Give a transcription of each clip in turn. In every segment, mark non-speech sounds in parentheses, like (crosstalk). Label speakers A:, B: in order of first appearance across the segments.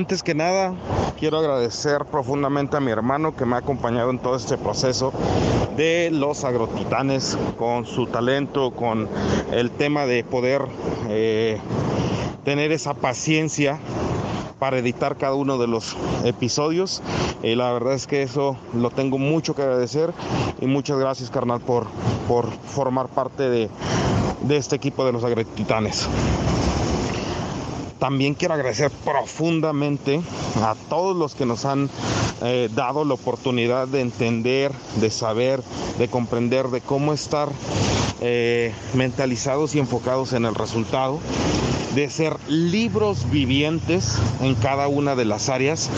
A: Antes que nada, quiero agradecer profundamente a mi hermano que me ha acompañado en todo este proceso de los agrotitanes con su talento, con el tema de poder eh, tener esa paciencia para editar cada uno de los episodios. y la verdad es que eso lo tengo mucho que agradecer y muchas gracias carnal por, por formar parte de, de este equipo de los Agretitanes. También quiero agradecer profundamente a todos los que nos han eh, dado la oportunidad de entender, de saber, de comprender, de cómo estar eh, mentalizados y enfocados en el resultado, de ser libros vivientes en cada una de las áreas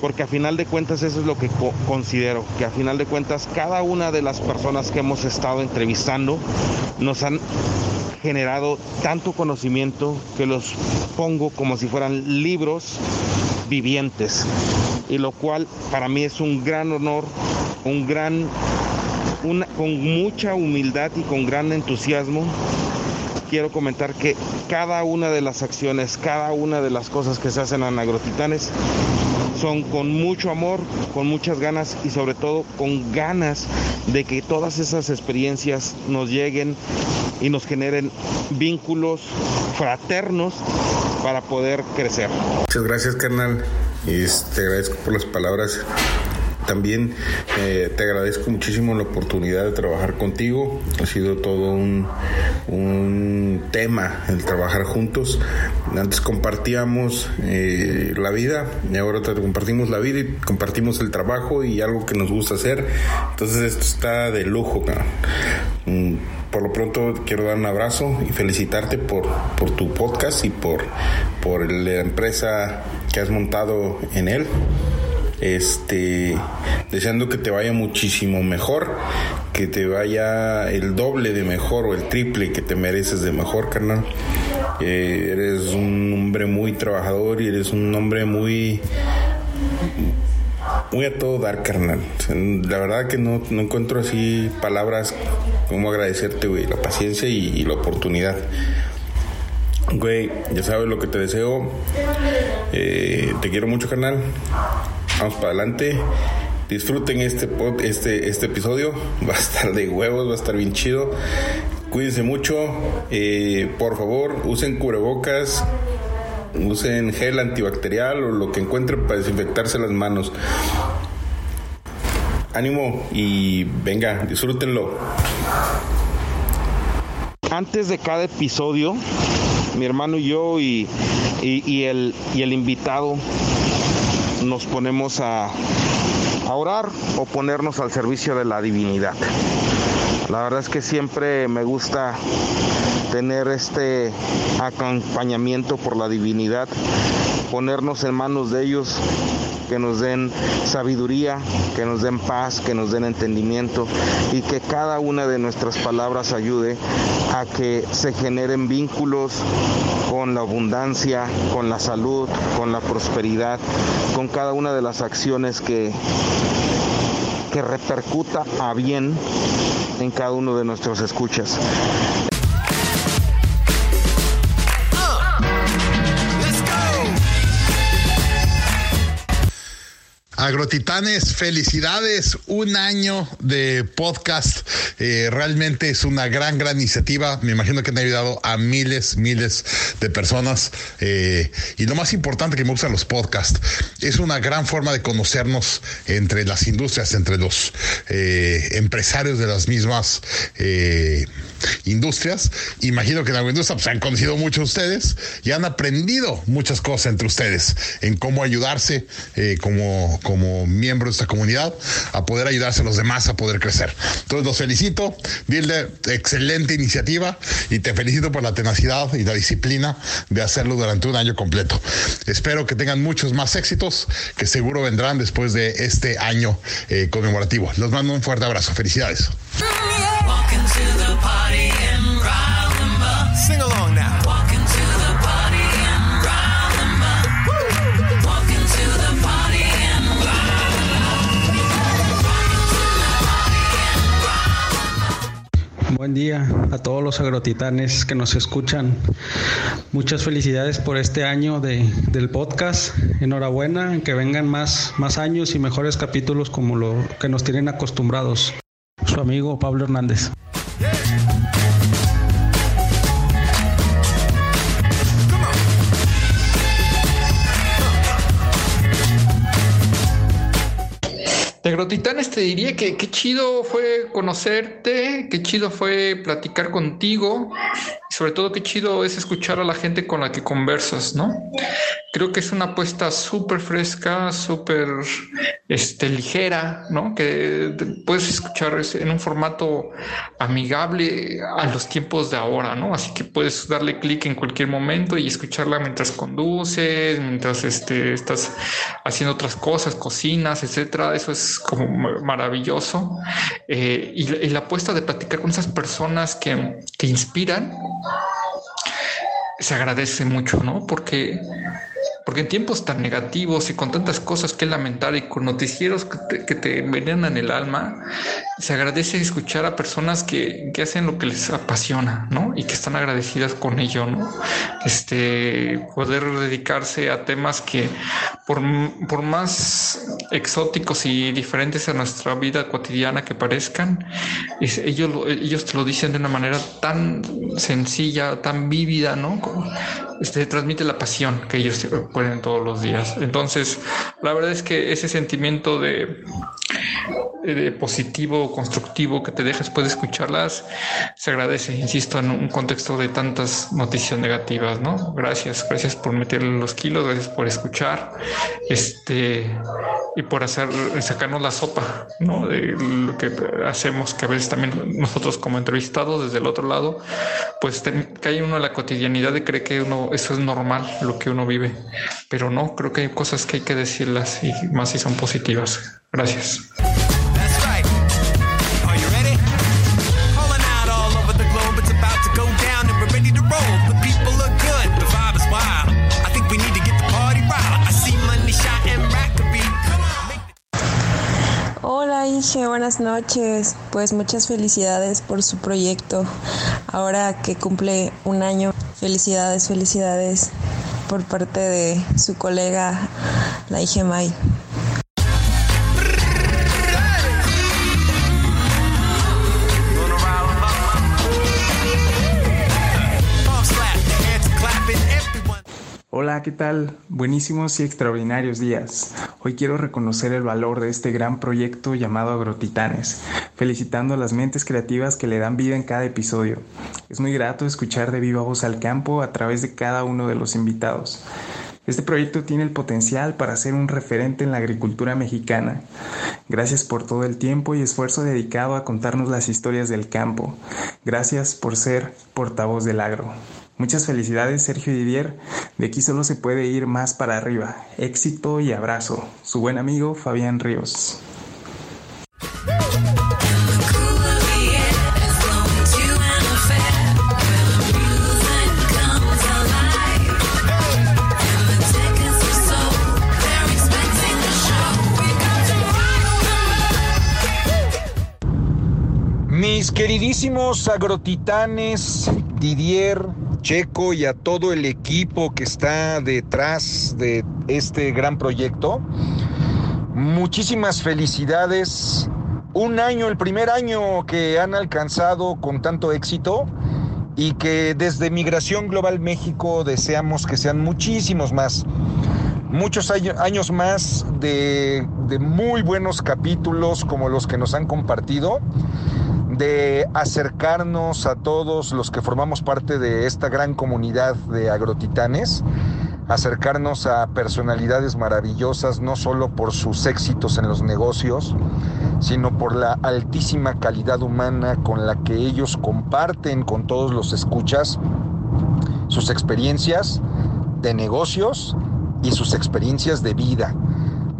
A: porque a final de cuentas eso es lo que considero, que a final de cuentas cada una de las personas que hemos estado entrevistando nos han generado tanto conocimiento que los pongo como si fueran libros vivientes. Y lo cual para mí es un gran honor, un gran, con mucha humildad y con gran entusiasmo quiero comentar que cada una de las acciones, cada una de las cosas que se hacen en Agrotitanes son con mucho amor, con muchas ganas y sobre todo con ganas de que todas esas experiencias nos lleguen y nos generen vínculos fraternos para poder crecer.
B: Muchas gracias, carnal. Y te agradezco por las palabras también eh, te agradezco muchísimo la oportunidad de trabajar contigo. Ha sido todo un, tema el trabajar juntos. Antes compartíamos eh, la vida y ahora compartimos la vida y compartimos el trabajo y algo que nos gusta hacer. Entonces esto está de lujo. Mm, por lo pronto quiero dar un abrazo y felicitarte por, por tu podcast y por, por la empresa que has montado en él este deseando que te vaya muchísimo mejor, que te vaya el doble de mejor o el triple que te mereces de mejor, carnal. Eh, eres un hombre muy trabajador y eres un hombre muy muy a todo dar, carnal. la verdad que no, encuentro así palabras como agradecerte, güey, la paciencia y, y la oportunidad. Güey, ya sabes lo que te deseo. Eh, te quiero mucho, carnal. Para adelante. Disfruten este, este, este episodio. (laughs) Va a estar de huevos, va a estar bien chido. Cuídense mucho. Eh, por favor, usen cubrebocas. Usen gel antibacterial o lo que encuentren para desinfectarse las manos. Ánimo y venga, disfrútenlo.
A: Antes de cada episodio, mi hermano y yo y, el, y el invitado nos ponemos a, orar o ponernos al servicio de la divinidad. La verdad es que siempre me gusta tener este acompañamiento por la divinidad, ponernos en manos de ellos que nos den sabiduría, que nos den paz, que nos den entendimiento y que cada una de nuestras palabras ayude a que se generen vínculos con la abundancia, con la salud, con la prosperidad, con cada una de las acciones que que repercuta a bien en cada uno de nuestros escuchas.
C: Agrotitanes, felicidades, un año de podcast. Eh, realmente es una gran, gran iniciativa. Me imagino que han ayudado a miles, miles de personas. Eh, y lo más importante que me gustan los podcasts, es una gran forma de conocernos entre las industrias, entre los eh, empresarios de las mismas industrias. Imagino que en la industria pues, han conocido mucho ustedes y han aprendido muchas cosas entre ustedes en cómo ayudarse como como miembro de esta comunidad a poder ayudarse a los demás a poder crecer. Entonces los felicito, Dilde, excelente iniciativa y te felicito por la tenacidad y la disciplina de hacerlo durante un año completo. Espero que tengan muchos más éxitos que seguro vendrán después de este año eh, conmemorativo. Los mando un fuerte abrazo. Felicidades.
D: Buen día a todos los agrotitanes que nos escuchan. Muchas felicidades por este año de, del podcast. Enhorabuena, que vengan más, más años y mejores capítulos como lo que nos tienen acostumbrados. Su amigo Pablo Hernández.
E: De Agrotitanes te diría que qué chido fue conocerte, qué chido fue platicar contigo, y sobre todo qué chido es escuchar a la gente con la que conversas, ¿no? Creo que es una apuesta súper fresca, súper este, ligera, ¿no? Que puedes escuchar en un formato amigable a los tiempos de ahora, ¿no? Así que puedes darle clic en cualquier momento y escucharla mientras conduces, mientras este, estás haciendo otras cosas, cocinas, etcétera. Eso es como maravilloso. Eh, y, la apuesta de platicar con esas personas que, que inspiran se agradece mucho, ¿no? Porque porque en tiempos tan negativos y con tantas cosas que lamentar y con noticieros que te, que te envenenan el alma, se agradece escuchar a personas que, que, hacen lo que les apasiona, ¿no? Y que están agradecidas con ello, ¿no? Este, poder dedicarse a temas que por, por más exóticos y diferentes a nuestra vida cotidiana que parezcan, ellos, ellos te lo dicen de una manera tan sencilla, tan vívida, ¿no? Este, transmite la pasión que ellos pueden todos los días. Entonces, la verdad es que ese sentimiento de, de positivo, constructivo que te dejas después de escucharlas, se agradece, insisto, en un contexto de tantas noticias negativas, ¿no? Gracias, gracias por meterle los kilos, gracias por escuchar, este, y por hacer, sacarnos la sopa, ¿no? De lo que hacemos, que a veces también nosotros como entrevistados desde el otro lado, pues cae uno en la cotidianidad y cree que uno, eso es normal, lo que uno vive, pero no, creo que hay cosas que hay que decirlas y más si son positivas. Gracias.
F: Inge, buenas noches. Pues muchas felicidades por su proyecto. Ahora que cumple un año, felicidades, felicidades por parte de su colega, la May.
G: Hola, ¿qué tal? Buenísimos y extraordinarios días. Hoy quiero reconocer el valor de este gran proyecto llamado Agrotitanes, felicitando a las mentes creativas que le dan vida en cada episodio. Es muy grato escuchar de viva voz al campo a través de cada uno de los invitados. Este proyecto tiene el potencial para ser un referente en la agricultura mexicana. Gracias por todo el tiempo y esfuerzo dedicado a contarnos las historias del campo. Gracias por ser portavoz del agro. Muchas felicidades Sergio Didier, de aquí solo se puede ir más para arriba. Éxito y abrazo. Su buen amigo Fabián Ríos.
H: Mis queridísimos agrotitanes, Didier, Checo y a todo el equipo que está detrás de este gran proyecto. Muchísimas felicidades. Un año, el primer año que han alcanzado con tanto éxito y que desde Migración Global México deseamos que sean muchísimos más. Muchos años más de, muy buenos capítulos como los que nos han compartido de acercarnos a todos los que formamos parte de esta gran comunidad de agrotitanes, acercarnos a personalidades maravillosas, no solo por sus éxitos en los negocios, sino por la altísima calidad humana con la que ellos comparten con todos los escuchas sus experiencias de negocios y sus experiencias de vida.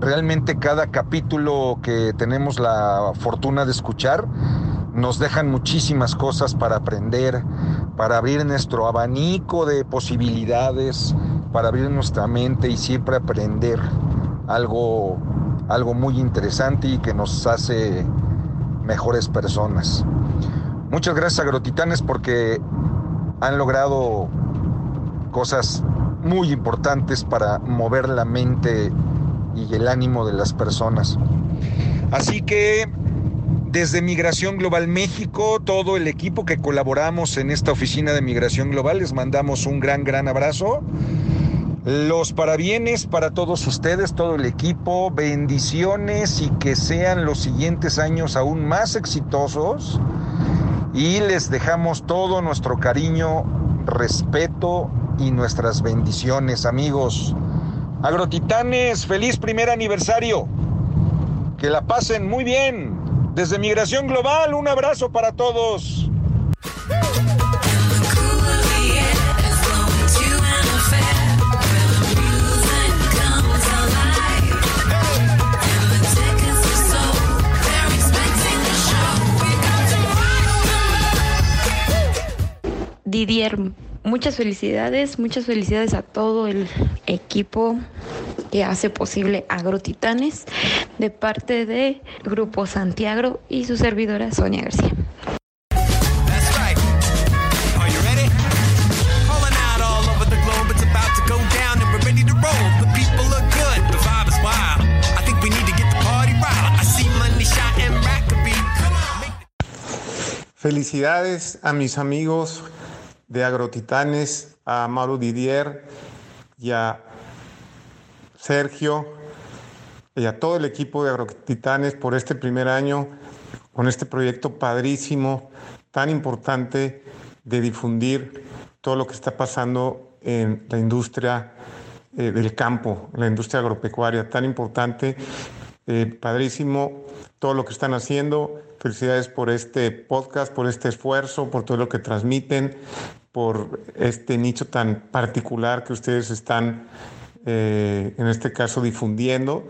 H: Realmente cada capítulo que tenemos la fortuna de escuchar nos dejan muchísimas cosas para aprender, para abrir nuestro abanico de posibilidades, para abrir nuestra mente y siempre aprender algo, algo muy interesante y que nos hace mejores personas. Muchas gracias Agrotitanes porque han logrado cosas muy importantes para mover la mente y el ánimo de las personas. Así que desde Migración Global México, todo el equipo que colaboramos en esta oficina de Migración Global, les mandamos un gran, gran abrazo. Los parabienes para todos ustedes, todo el equipo, bendiciones y que sean los siguientes años aún más exitosos. Y les dejamos todo nuestro cariño, respeto y nuestras bendiciones, amigos. Agrotitanes, feliz primer aniversario. Que la pasen muy bien. Desde Migración Global, un abrazo para todos.
I: Didier, muchas felicidades, muchas felicidades a todo el equipo que hace posible Agrotitanes de parte de Grupo Santiago y su servidora Sonia García.
J: Felicidades a mis amigos de Agrotitanes, a Maru Didier y a Sergio y a todo el equipo de Agrotitanes por este primer año con este proyecto padrísimo, tan importante de difundir todo lo que está pasando en la industria eh, del campo, la industria agropecuaria, tan importante, eh, padrísimo todo lo que están haciendo. Felicidades por este podcast, por este esfuerzo, por todo lo que transmiten, por este nicho tan particular que ustedes están, eh, en este caso, difundiendo.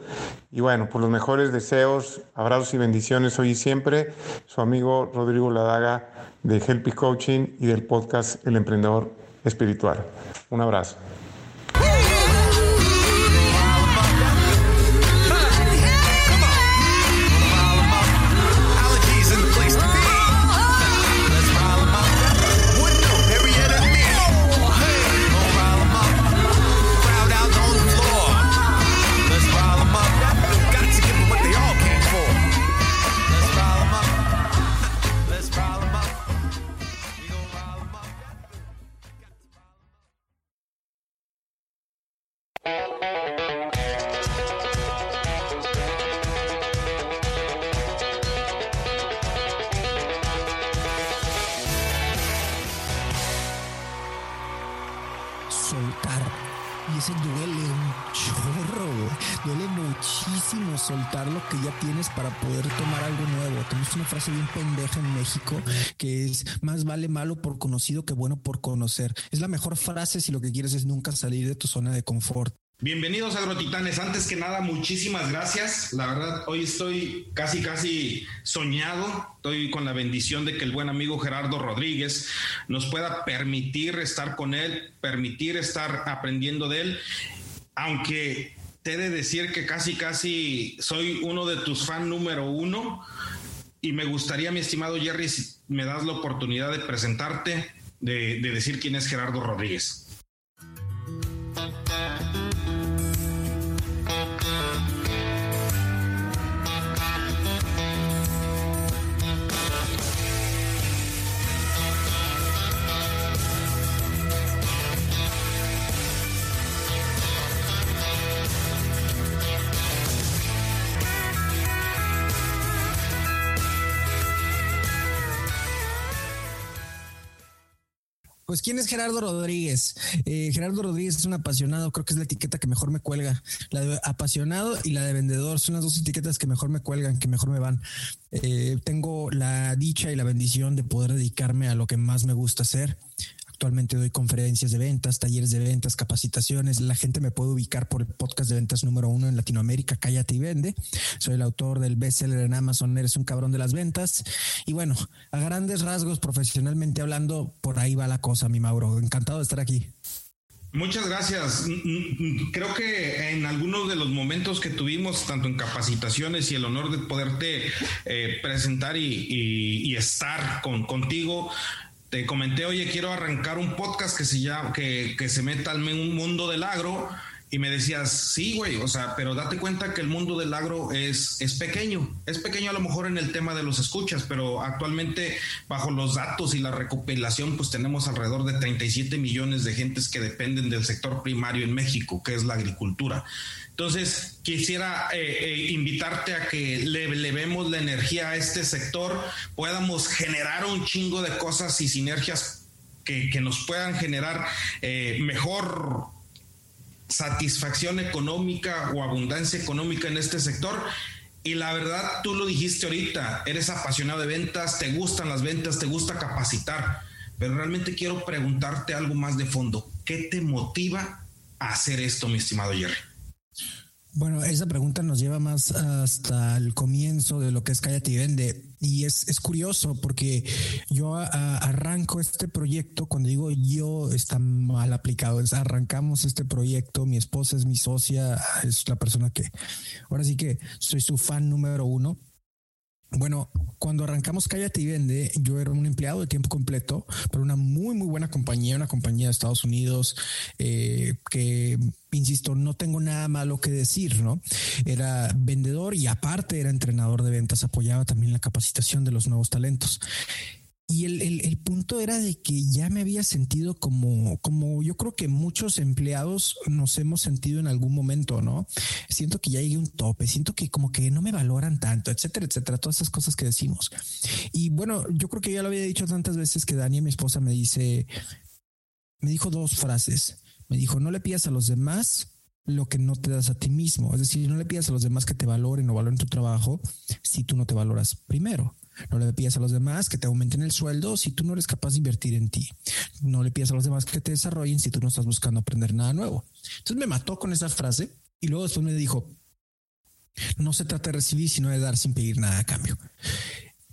J: Y bueno, por los mejores deseos, abrazos y bendiciones hoy y siempre. Su amigo Rodrigo Ladaga de Helpy Coaching y del podcast El Emprendedor Espiritual. Un abrazo.
K: Frase bien pendeja en México que es más vale malo por conocido que bueno por conocer. Es la mejor frase si lo que quieres es nunca salir de tu zona de confort.
A: Bienvenidos Agrotitanes. Antes que nada, muchísimas gracias. La verdad, hoy estoy casi, casi soñado. Estoy con la bendición de que el buen amigo Gerardo Rodríguez nos pueda permitir estar con él, permitir estar aprendiendo de él. Aunque te he de decir que casi, casi soy uno de tus fans número uno. Y me gustaría, mi estimado Jerry, si me das la oportunidad de presentarte, de, de decir quién es Gerardo Rodríguez.
K: Pues, ¿quién es Gerardo Rodríguez? Eh, Gerardo Rodríguez es un apasionado, creo que es la etiqueta que mejor me cuelga. La de apasionado y la de vendedor son las dos etiquetas que mejor me cuelgan, que mejor me van. Eh, tengo la dicha y la bendición de poder dedicarme a lo que más me gusta hacer. Actualmente doy conferencias de ventas, talleres de ventas, capacitaciones. La gente me puede ubicar por el podcast de ventas número uno en Latinoamérica, Cállate y Vende. Soy el autor del bestseller en Amazon, Eres un cabrón de las ventas. Y bueno, a grandes rasgos, profesionalmente hablando, por ahí va la cosa, mi Mauro. Encantado de estar aquí.
A: Muchas gracias. Creo que en algunos de los momentos que tuvimos, tanto en capacitaciones y el honor de poderte eh, presentar y, estar con, contigo, te comenté, oye, quiero arrancar un podcast que se llama, que, que se meta un mundo del agro y me decías, sí, güey, o sea, pero date cuenta que el mundo del agro es, es pequeño. Es pequeño a lo mejor en el tema de los escuchas, pero actualmente bajo los datos y la recopilación, pues tenemos alrededor de 37 millones de gentes que dependen del sector primario en México, que es la agricultura. Entonces, quisiera eh, eh, invitarte a que le, vemos la energía a este sector, podamos generar un chingo de cosas y sinergias que, nos puedan generar eh, mejor satisfacción económica o abundancia económica en este sector. Y la verdad, tú lo dijiste ahorita, eres apasionado de ventas, te gustan las ventas, te gusta capacitar, pero realmente quiero preguntarte algo más de fondo. ¿Qué te motiva a hacer esto, mi estimado Jerry?
K: Bueno, esa pregunta nos lleva más hasta el comienzo de lo que es Cállate y Vende. Y es, es curioso porque yo arranco este proyecto, cuando digo yo, está mal aplicado, es arrancamos este proyecto, mi esposa es mi socia, es la persona que, ahora sí que soy su fan número uno. Bueno, cuando arrancamos Cállate y Vende, yo era un empleado de tiempo completo, pero una muy, muy buena compañía, una compañía de Estados Unidos eh, que, insisto, no tengo nada malo que decir, ¿no? Era vendedor y aparte era entrenador de ventas, apoyaba también la capacitación de los nuevos talentos. Y el, el, punto era de que ya me había sentido como, como yo creo que muchos empleados nos hemos sentido en algún momento, ¿no? Siento que ya llegué a un tope, siento que como que no me valoran tanto, etcétera, etcétera, todas esas cosas que decimos. Y bueno, yo creo que ya lo había dicho tantas veces que Dani, mi esposa, me dice, me dijo dos frases. Me dijo, no le pidas a los demás lo que no te das a ti mismo. Es decir, no le pidas a los demás que te valoren o valoren tu trabajo si tú no te valoras primero. No le pidas a los demás que te aumenten el sueldo si tú no eres capaz de invertir en ti. No le pidas a los demás que te desarrollen si tú no estás buscando aprender nada nuevo. Entonces me mató con esa frase y luego después me dijo, no se trata de recibir, sino de dar sin pedir nada a cambio.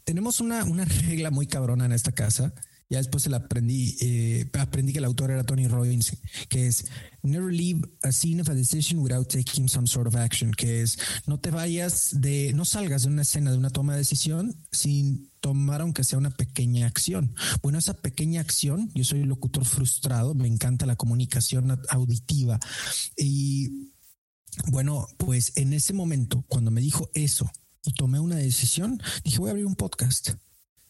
K: Tenemos una, una regla muy cabrona en esta casa ya después se la aprendí, eh, aprendí que el autor era Tony Robbins, que es never leave a scene of a decision without taking some sort of action, que es no te vayas de, no salgas de una escena de una toma de decisión sin tomar aunque sea una pequeña acción. Bueno, esa pequeña acción, yo soy un locutor frustrado, me encanta la comunicación auditiva y bueno, pues en ese momento, cuando me dijo eso y tomé una decisión, dije voy a abrir un podcast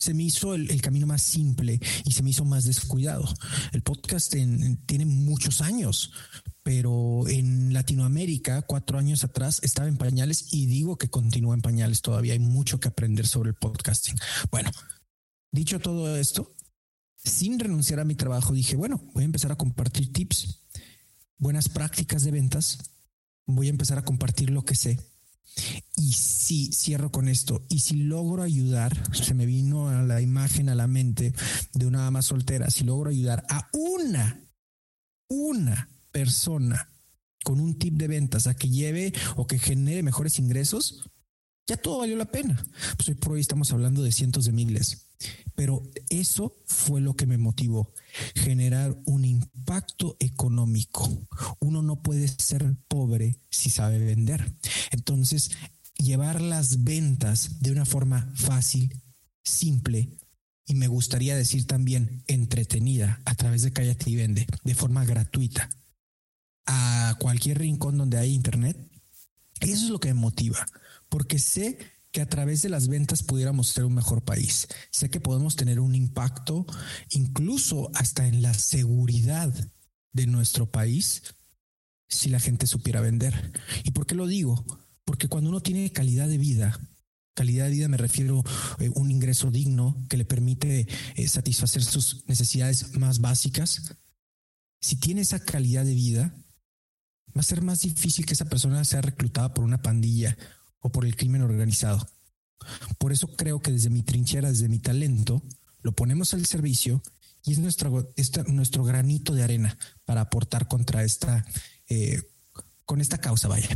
K: se me hizo el, camino más simple y se me hizo más descuidado. El podcast tiene muchos años, pero en Latinoamérica, cuatro años atrás, estaba en pañales y digo que continúa en pañales todavía. Hay mucho que aprender sobre el podcasting. Bueno, dicho todo esto, sin renunciar a mi trabajo, dije, bueno, voy a empezar a compartir tips, buenas prácticas de ventas, voy a empezar a compartir lo que sé y si cierro con esto, y si logro ayudar, se me vino a la imagen a la mente de una ama soltera, si logro ayudar a una, una persona con un tip de ventas a que lleve o que genere mejores ingresos, ya todo valió la pena. Pues hoy por hoy estamos hablando de cientos de miles. Pero eso fue lo que me motivó, generar un impacto económico. Uno no puede ser pobre si sabe vender. Entonces, llevar las ventas de una forma fácil, simple y me gustaría decir también entretenida a través de Cállate y Vende, de forma gratuita, a cualquier rincón donde hay internet. Eso es lo que me motiva, porque sé que a través de las ventas pudiéramos ser un mejor país. Sé que podemos tener un impacto incluso hasta en la seguridad de nuestro país si la gente supiera vender. ¿Y por qué lo digo? Porque cuando uno tiene calidad de vida, calidad de vida me refiero a eh, un ingreso digno que le permite eh, satisfacer sus necesidades más básicas, si tiene esa calidad de vida, va a ser más difícil que esa persona sea reclutada por una pandilla o por el crimen organizado. Por eso creo que desde mi trinchera, desde mi talento, lo ponemos al servicio y es nuestro, nuestro granito de arena para aportar contra esta, eh, con esta causa, vaya.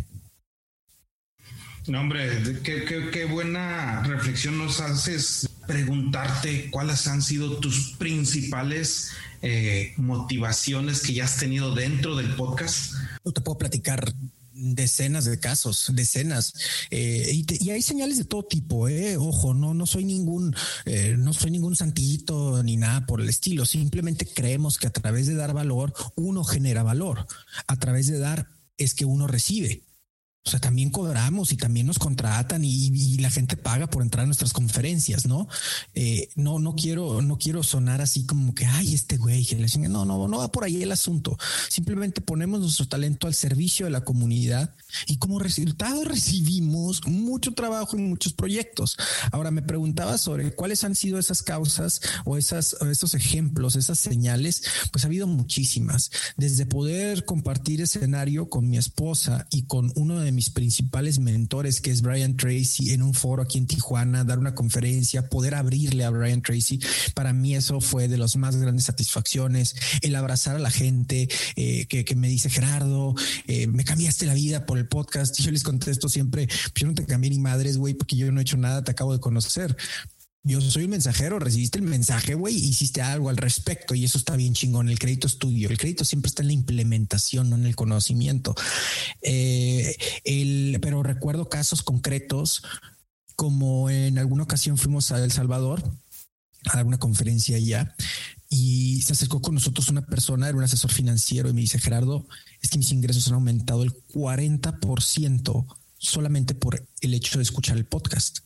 A: No, hombre, qué, qué, buena reflexión nos haces preguntarte cuáles han sido tus principales eh, motivaciones que ya has tenido dentro del podcast?
K: No te puedo platicar decenas de casos, decenas. Eh, y, hay señales de todo tipo, eh. Ojo, no, no soy ningún, eh, no soy ningún santito ni nada por el estilo. Simplemente creemos que a través de dar valor, uno genera valor. A través de dar es que uno recibe. O sea, también cobramos y también nos contratan y, la gente paga por entrar a nuestras conferencias, ¿no? Eh, no, no quiero, no quiero sonar así como que, ay, este güey, que le no, no, no va por ahí el asunto. Simplemente ponemos nuestro talento al servicio de la comunidad y como resultado recibimos mucho trabajo en muchos proyectos. Ahora me preguntaba sobre cuáles han sido esas causas o esas, esos ejemplos, esas señales. Pues ha habido muchísimas, desde poder compartir escenario con mi esposa y con uno de mis principales mentores, que es Brian Tracy, en un foro aquí en Tijuana, dar una conferencia, poder abrirle a Brian Tracy. Para mí eso fue de las más grandes satisfacciones, el abrazar a la gente eh, que, me dice, Gerardo, eh, me cambiaste la vida por el podcast. (laughs) Yo les contesto siempre, yo no te cambié ni madres, güey, porque yo no he hecho nada, te acabo de conocer yo soy un mensajero, recibiste el mensaje, güey, hiciste algo al respecto y eso está bien chingón. El crédito es tuyo. El crédito siempre está en la implementación, no en el conocimiento. Eh, pero recuerdo casos concretos, como en alguna ocasión fuimos a El Salvador a dar una conferencia allá y se acercó con nosotros una persona, era un asesor financiero y me dice, Gerardo, es que mis ingresos han aumentado el 40% solamente por el hecho de escuchar el podcast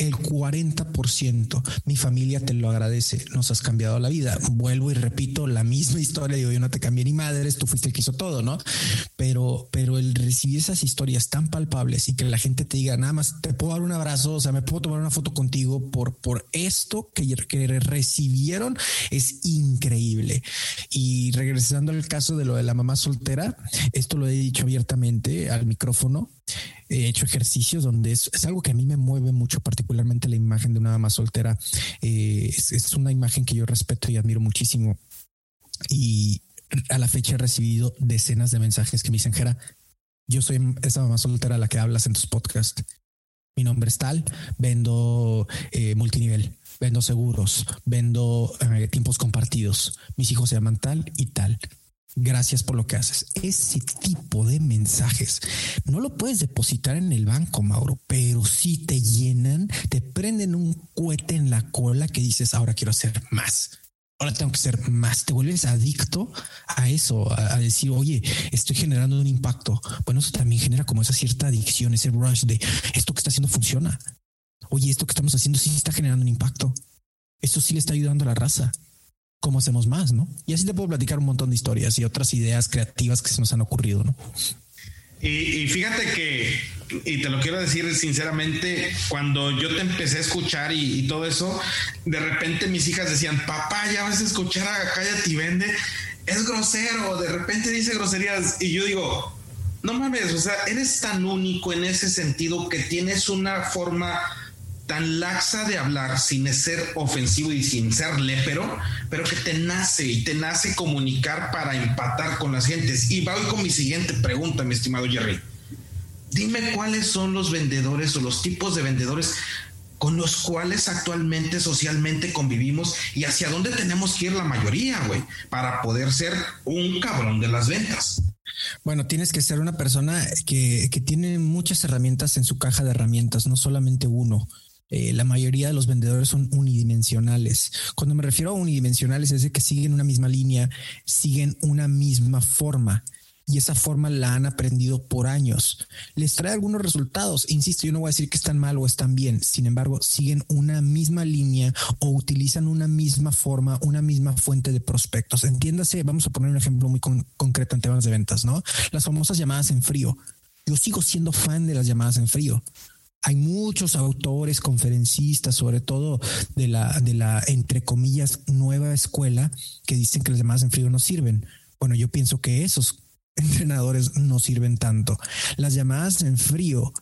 K: el 40%. Mi familia te lo agradece. Nos has cambiado la vida. Vuelvo y repito la misma historia. Digo, yo no te cambié ni madres, tú fuiste el que hizo todo, ¿no? Pero, pero el recibir esas historias tan palpables y que la gente te diga, nada más te puedo dar un abrazo, o sea, me puedo tomar una foto contigo por, por esto que, que recibieron es increíble. Y regresando al caso de lo de la mamá soltera, esto lo he dicho abiertamente al micrófono he hecho ejercicios donde es, algo que a mí me mueve mucho, particularmente la imagen de una dama soltera. Eh, es, una imagen que yo respeto y admiro muchísimo. Y a la fecha he recibido decenas de mensajes que me dicen, Jera, yo soy esa mamá soltera a la que hablas en tus podcasts. Mi nombre es tal, vendo eh, multinivel, vendo seguros, vendo eh, tiempos compartidos. Mis hijos se llaman tal y tal. Gracias por lo que haces. Ese tipo de mensajes no lo puedes depositar en el banco, Mauro, pero si te llenan, te prenden un cohete en la cola que dices, ahora quiero hacer más. Ahora tengo que ser más. Te vuelves adicto a eso, a, decir, oye, estoy generando un impacto. Bueno, eso también genera como esa cierta adicción, ese rush de esto que está haciendo funciona. Oye, esto que estamos haciendo sí está generando un impacto. Esto sí le está ayudando a la raza cómo hacemos más, ¿no? Y así te puedo platicar un montón de historias y otras ideas creativas que se nos han ocurrido, ¿no?
A: Y, fíjate que, y te lo quiero decir sinceramente, cuando yo te empecé a escuchar y, todo eso, de repente mis hijas decían, papá, ya vas a escuchar a Cállate y Vende, es grosero, de repente dice groserías, y yo digo, no mames, o sea, eres tan único en ese sentido que tienes una forma tan laxa de hablar sin ser ofensivo y sin ser lépero, pero que te nace y te nace comunicar para empatar con las gentes. Y voy con mi siguiente pregunta, mi estimado Jerry. Dime cuáles son los vendedores o los tipos de vendedores con los cuales actualmente socialmente convivimos y hacia dónde tenemos que ir la mayoría, güey, para poder ser un cabrón de las ventas.
K: Bueno, tienes que ser una persona que, que, tiene muchas herramientas en su caja de herramientas, no solamente uno. Eh, la mayoría de los vendedores son unidimensionales. Cuando me refiero a unidimensionales es de que siguen una misma línea, siguen una misma forma y esa forma la han aprendido por años. Les trae algunos resultados. Insisto, yo no voy a decir que están mal o están bien. Sin embargo, siguen una misma línea o utilizan una misma forma, una misma fuente de prospectos. Entiéndase, vamos a poner un ejemplo muy concreto en temas de ventas, ¿no? Las famosas llamadas en frío. Yo sigo siendo fan de las llamadas en frío hay muchos autores, conferencistas, sobre todo de la, de la, entre comillas, nueva escuela, que dicen que las llamadas en frío no sirven. Bueno, yo pienso que esos (laughs) entrenadores no sirven tanto. Las llamadas en frío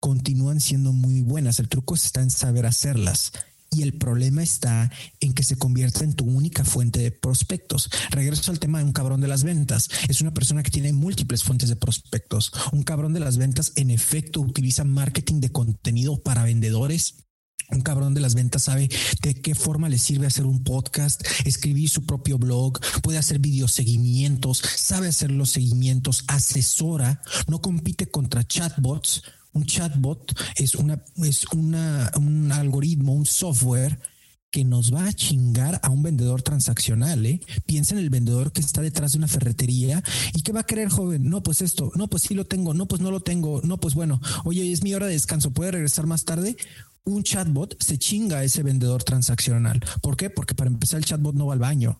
K: continúan siendo muy buenas. El truco está en saber hacerlas y el problema está en que se convierta en tu única fuente de prospectos. Regreso al tema de un cabrón de las ventas. Es una persona que tiene múltiples fuentes de prospectos. Un cabrón de las ventas, en efecto, utiliza marketing de contenido para vendedores Un cabrón de las ventas sabe de qué forma le sirve hacer un podcast, escribir su propio blog, puede hacer videoseguimientos, sabe hacer los seguimientos, asesora, no compite contra chatbots. Un chatbot es una, es un algoritmo, un software que nos va a chingar a un vendedor transaccional. ¿eh? Piensa en el vendedor que está detrás de una ferretería y que va a querer, joven. No, pues esto, no, pues sí lo tengo, no, pues no lo tengo, no, pues bueno, oye, es mi hora de descanso, ¿puede regresar más tarde? Un chatbot se chinga a ese vendedor transaccional. ¿Por qué? Porque para empezar el chatbot no va al baño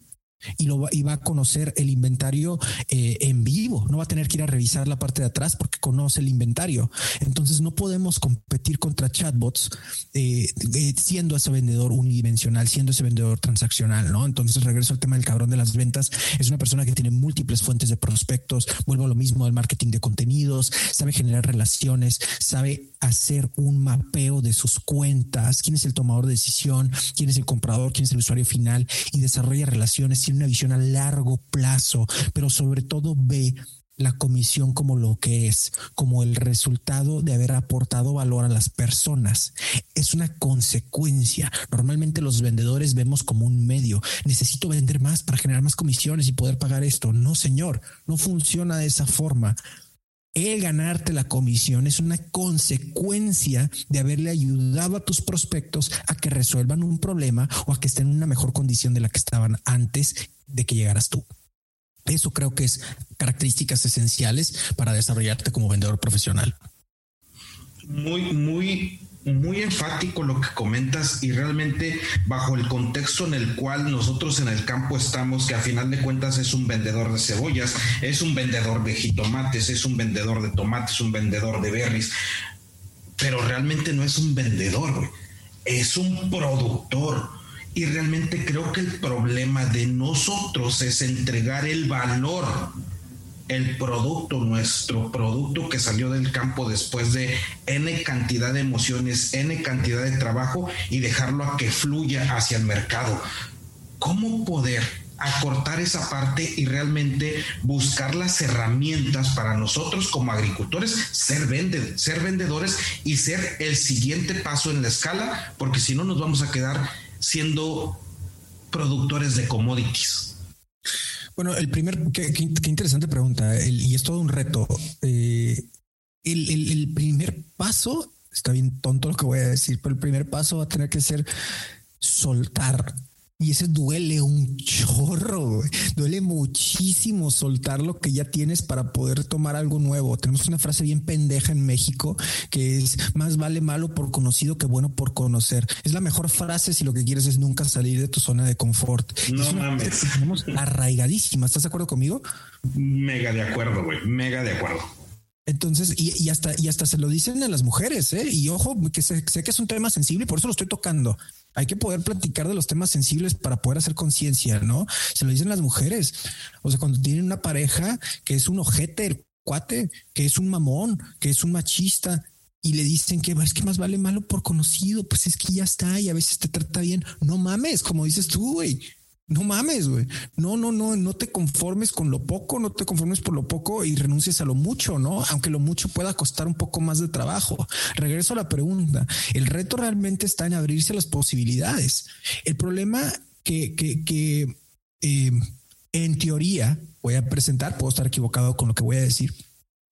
K: y, lo va, y va a conocer el inventario eh, en vivo. No va a tener que ir a revisar la parte de atrás porque conoce el inventario. Entonces no podemos competir contra chatbots eh, eh, siendo ese vendedor unidimensional, siendo ese vendedor transaccional. No, entonces regreso al tema del cabrón de las ventas. Es una persona que tiene múltiples fuentes de prospectos. Vuelvo a lo mismo al marketing de contenidos, sabe generar relaciones, sabe hacer un mapeo de sus cuentas, quién es el tomador de decisión, quién es el comprador, quién es el usuario final y desarrolla relaciones, tiene una visión a largo plazo, pero sobre todo ve la comisión como lo que es, como el resultado de haber aportado valor a las personas. Es una consecuencia. Normalmente los vendedores vemos como un medio. Necesito vender más para generar más comisiones y poder pagar esto. No, señor, no funciona de esa forma el ganarte la comisión es una consecuencia de haberle ayudado a tus prospectos a que resuelvan un problema o a que estén en una mejor condición de la que estaban antes de que llegaras tú. Eso creo que es características esenciales para desarrollarte como vendedor profesional.
A: Muy, muy muy enfático lo que comentas y realmente bajo el contexto en el cual nosotros en el campo estamos, que a final de cuentas es un vendedor de cebollas, es un vendedor de jitomates, es un vendedor de tomates, un vendedor de berries, pero realmente no es un vendedor, es un productor. Y realmente creo que el problema de nosotros es entregar el valor el producto, nuestro producto que salió del campo después de N cantidad de emociones, N cantidad de trabajo y dejarlo a que fluya hacia el mercado. ¿Cómo poder acortar esa parte y realmente buscar las herramientas para nosotros como agricultores ser, ser vendedores y ser el siguiente paso en la escala, porque si no nos vamos a quedar siendo productores de commodities.
K: Bueno, el primer, qué, interesante pregunta, y es todo un reto. Eh, el, primer paso, está bien tonto lo que voy a decir, pero el primer paso va a tener que ser soltar y ese duele un chorro, duele muchísimo soltar lo que ya tienes para poder tomar algo nuevo. Tenemos una frase bien pendeja en México que es más vale malo por conocido que bueno por conocer. Es la mejor frase si lo que quieres es nunca salir de tu zona de confort.
A: No mames.
K: tenemos arraigadísima. ¿Estás de acuerdo conmigo?
A: Mega de acuerdo, güey. Mega de acuerdo.
K: Entonces, y, hasta, y hasta se lo dicen a las mujeres, ¿eh? Y ojo, que sé, sé, que es un tema sensible y por eso lo estoy tocando. Hay que poder platicar de los temas sensibles para poder hacer conciencia, ¿no? Se lo dicen las mujeres. O sea, cuando tienen una pareja que es un ojete, cuate, que es un mamón, que es un machista, y le dicen que es que más vale malo por conocido, pues es que ya está y a veces te trata bien. No mames, como dices tú, güey. No mames, güey. No, no, no, no te conformes con lo poco, no te conformes por lo poco y renuncies a lo mucho, ¿no? Aunque lo mucho pueda costar un poco más de trabajo. Regreso a la pregunta. El reto realmente está en abrirse las posibilidades. El problema que, que, que eh, en teoría voy a presentar, puedo estar equivocado con lo que voy a decir,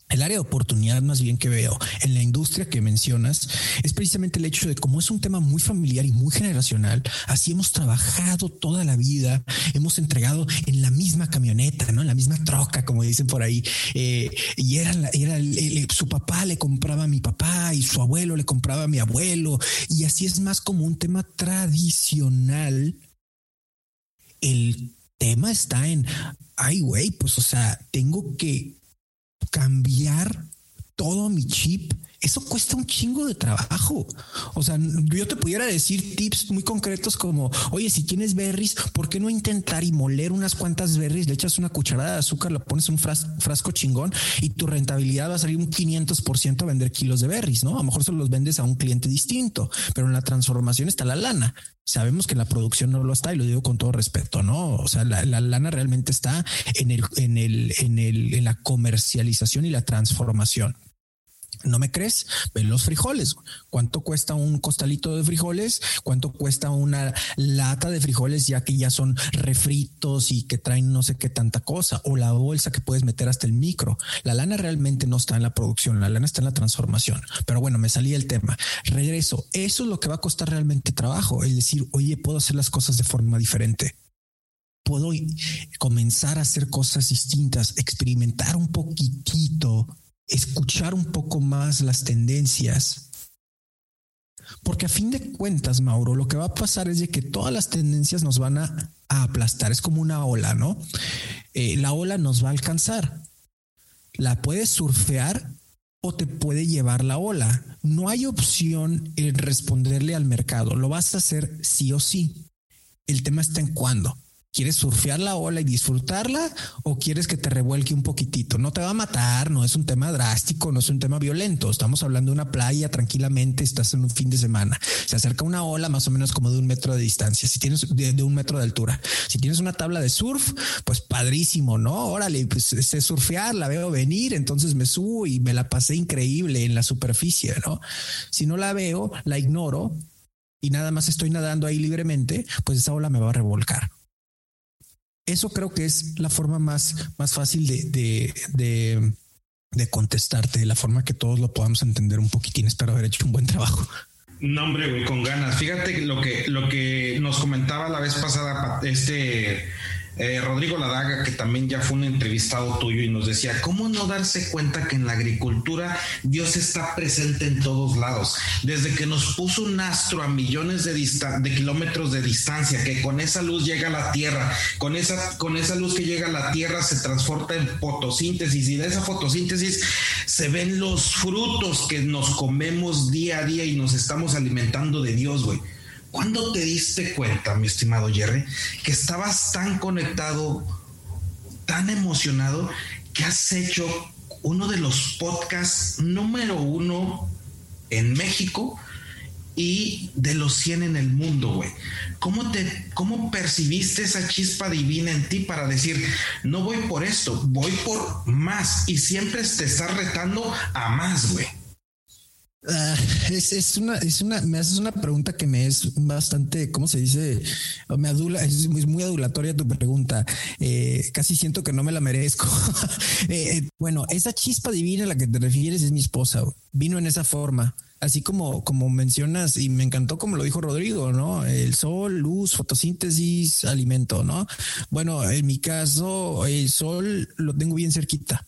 K: el área de oportunidad más bien que veo en la industria que mencionas es precisamente el hecho de cómo es un tema muy familiar y muy generacional, así hemos trabajado toda la vida, hemos entregado en la misma camioneta, ¿no? En la misma troca, como dicen por ahí, eh, y era, era su papá le compraba a mi papá y su abuelo le compraba a mi abuelo, y así es más como un tema tradicional. El tema está en, ay, güey, pues o sea, tengo que cambiar todo mi chip, eso cuesta un chingo de trabajo. O sea, yo te pudiera decir tips muy concretos como, oye, si tienes berries, ¿por qué no intentar y moler unas cuantas berries? Le echas una cucharada de azúcar, lo pones en un frasco chingón y tu rentabilidad va a salir un 500% a vender kilos de berries, ¿no? A lo mejor se los vendes a un cliente distinto, pero en la transformación está la lana. Sabemos que la producción no lo está y lo digo con todo respeto, ¿no? O sea, la, lana realmente está en el, en el, en el, en la comercialización y la transformación. ¿No me crees? Ven los frijoles. ¿Cuánto cuesta un costalito de frijoles? ¿Cuánto cuesta una lata de frijoles ya que ya son refritos y que traen no sé qué tanta cosa? O la bolsa que puedes meter hasta el micro. La lana realmente no está en la producción, la lana está en la transformación. Pero bueno, me salí el tema. Regreso. Eso es lo que va a costar realmente trabajo. Es decir, oye, puedo hacer las cosas de forma diferente puedo comenzar a hacer cosas distintas, experimentar un poquitito escuchar un poco más las tendencias. Porque a fin de cuentas, Mauro, lo que va a pasar es de que todas las tendencias nos van a, aplastar. Es como una ola, ¿no? Eh, la ola nos va a alcanzar. La puedes surfear o te puede llevar la ola. No hay opción en responderle al mercado. Lo vas a hacer sí o sí. El tema está en cuándo. ¿Quieres surfear la ola y disfrutarla o quieres que te revuelque un poquitito? No te va a matar, no es un tema drástico, no es un tema violento. Estamos hablando de una playa tranquilamente, estás en un fin de semana. Se acerca una ola más o menos como de un metro de distancia, si tienes de, un metro de altura. Si tienes una tabla de surf, pues padrísimo, ¿no? Órale, pues sé surfear, la veo venir, entonces me subo y me la pasé increíble en la superficie, ¿no? Si no la veo, la ignoro y nada más estoy nadando ahí libremente, pues esa ola me va a revolcar. Eso creo que es la forma más, más fácil de, de, de, de contestarte, la forma que todos lo podamos entender un poquitín. Espero haber hecho un buen trabajo.
A: No, hombre, güey, con ganas. Fíjate lo que, lo que nos comentaba la vez pasada este eh, Rodrigo Ladaga, que también ya fue un entrevistado tuyo y nos decía, ¿cómo no darse cuenta que en la agricultura Dios está presente en todos lados? Desde que nos puso un astro a millones de, de kilómetros de distancia, que con esa luz llega a la Tierra, con esa, con esa luz que llega a la Tierra se transporta en fotosíntesis y de esa fotosíntesis se ven los frutos que nos comemos día a día y nos estamos alimentando de Dios, güey. ¿Cuándo te diste cuenta, mi estimado Jerry, que estabas tan conectado, tan emocionado, que has hecho uno de los podcasts número uno en México y de los 100 en el mundo, güey? ¿Cómo, te, ¿Cómo percibiste esa chispa divina en ti para decir, no voy por esto, voy por más y siempre te estás retando a más, güey?
K: Ah, es, una, es una, me haces una pregunta que me es bastante, ¿cómo se dice? Me adula, es muy, adulatoria tu pregunta. Eh, casi siento que no me la merezco. (laughs) Eh, eh, bueno, esa chispa divina a la que te refieres es mi esposa. Vino en esa forma. Así como, como mencionas, y me encantó como lo dijo Rodrigo, ¿no? El sol, luz, fotosíntesis, alimento, ¿no? Bueno, en mi caso, el sol lo tengo bien cerquita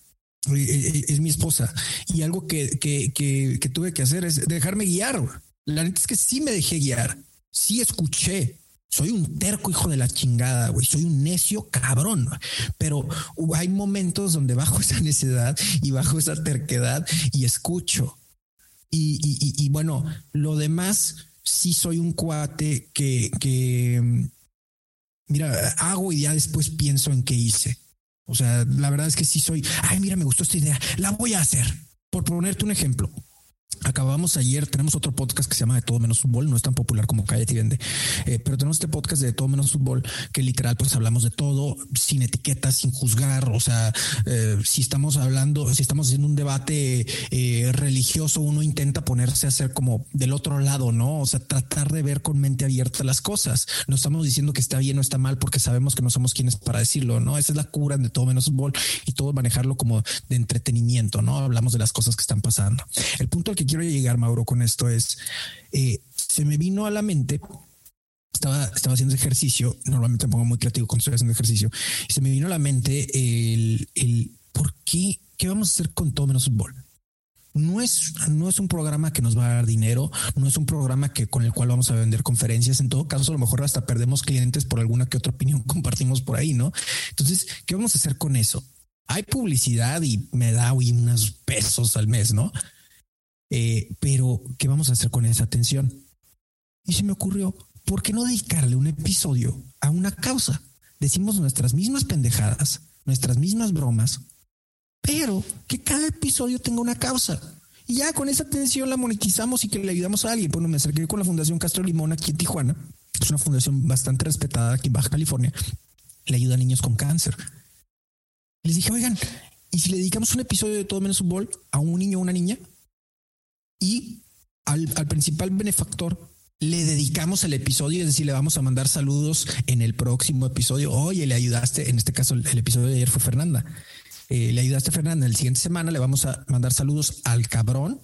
K: es mi esposa. Y algo que, que, tuve que hacer es dejarme guiar. La neta es que sí me dejé guiar, sí escuché. Soy un terco hijo de la chingada, güey. Soy un necio cabrón. Pero hay momentos donde bajo (laughs) esa necedad y bajo esa terquedad y escucho. Y, y, bueno, lo demás, sí soy un cuate que, que, mira, hago y ya después pienso en qué hice. O sea, la verdad es que sí soy, ay, mira, me gustó esta idea, la voy a hacer. Por ponerte un ejemplo, Acabamos ayer, tenemos otro podcast que se llama De Todo Menos Fútbol, no es tan popular como Cállate y Vende, eh, pero tenemos este podcast de, Todo Menos Fútbol que literal pues hablamos de todo, sin etiquetas, sin juzgar, o sea, eh, si estamos hablando, si estamos haciendo un debate eh, religioso, uno intenta ponerse a hacer como del otro lado, ¿no? O sea, tratar de ver con mente abierta las cosas. No estamos diciendo que está bien o está mal porque sabemos que no somos quienes para decirlo, ¿no? Esa es la cura de Todo Menos Fútbol y todo manejarlo como de entretenimiento, ¿no? Hablamos de las cosas que están pasando. El punto que quiero llegar, Mauro, con esto es, eh, se me vino a la mente, estaba, estaba haciendo ejercicio, normalmente me pongo muy creativo cuando estoy haciendo ejercicio, y se me vino a la mente el, el por qué, qué vamos a hacer con todo menos fútbol. No es, no es un programa que nos va a dar dinero, no es un programa que con el cual vamos a vender conferencias. En todo caso, a lo mejor hasta perdemos clientes por alguna que otra opinión (laughs) compartimos por ahí, ¿no? Entonces, ¿qué vamos a hacer con eso? Hay publicidad y me da hoy unos pesos al mes, ¿no? Eh, pero, ¿qué vamos a hacer con esa atención? Y se me ocurrió, ¿por qué no dedicarle un episodio a una causa? Decimos nuestras mismas pendejadas, nuestras mismas bromas, pero que cada episodio tenga una causa. Y ya con esa atención la monetizamos y que le ayudamos a alguien. Bueno, me acerqué con la Fundación Castro Limón aquí en Tijuana. Es una fundación bastante respetada aquí en Baja California. Le ayuda a niños con cáncer. Les dije, oigan, ¿y si le dedicamos un episodio de todo menos fútbol a un niño o una niña? Y al, al principal benefactor le dedicamos el episodio, es decir, le vamos a mandar saludos en el próximo episodio. Oye, le ayudaste, en este caso el episodio de ayer fue Fernanda. Eh, le ayudaste a Fernanda, en la siguiente semana le vamos a mandar saludos al cabrón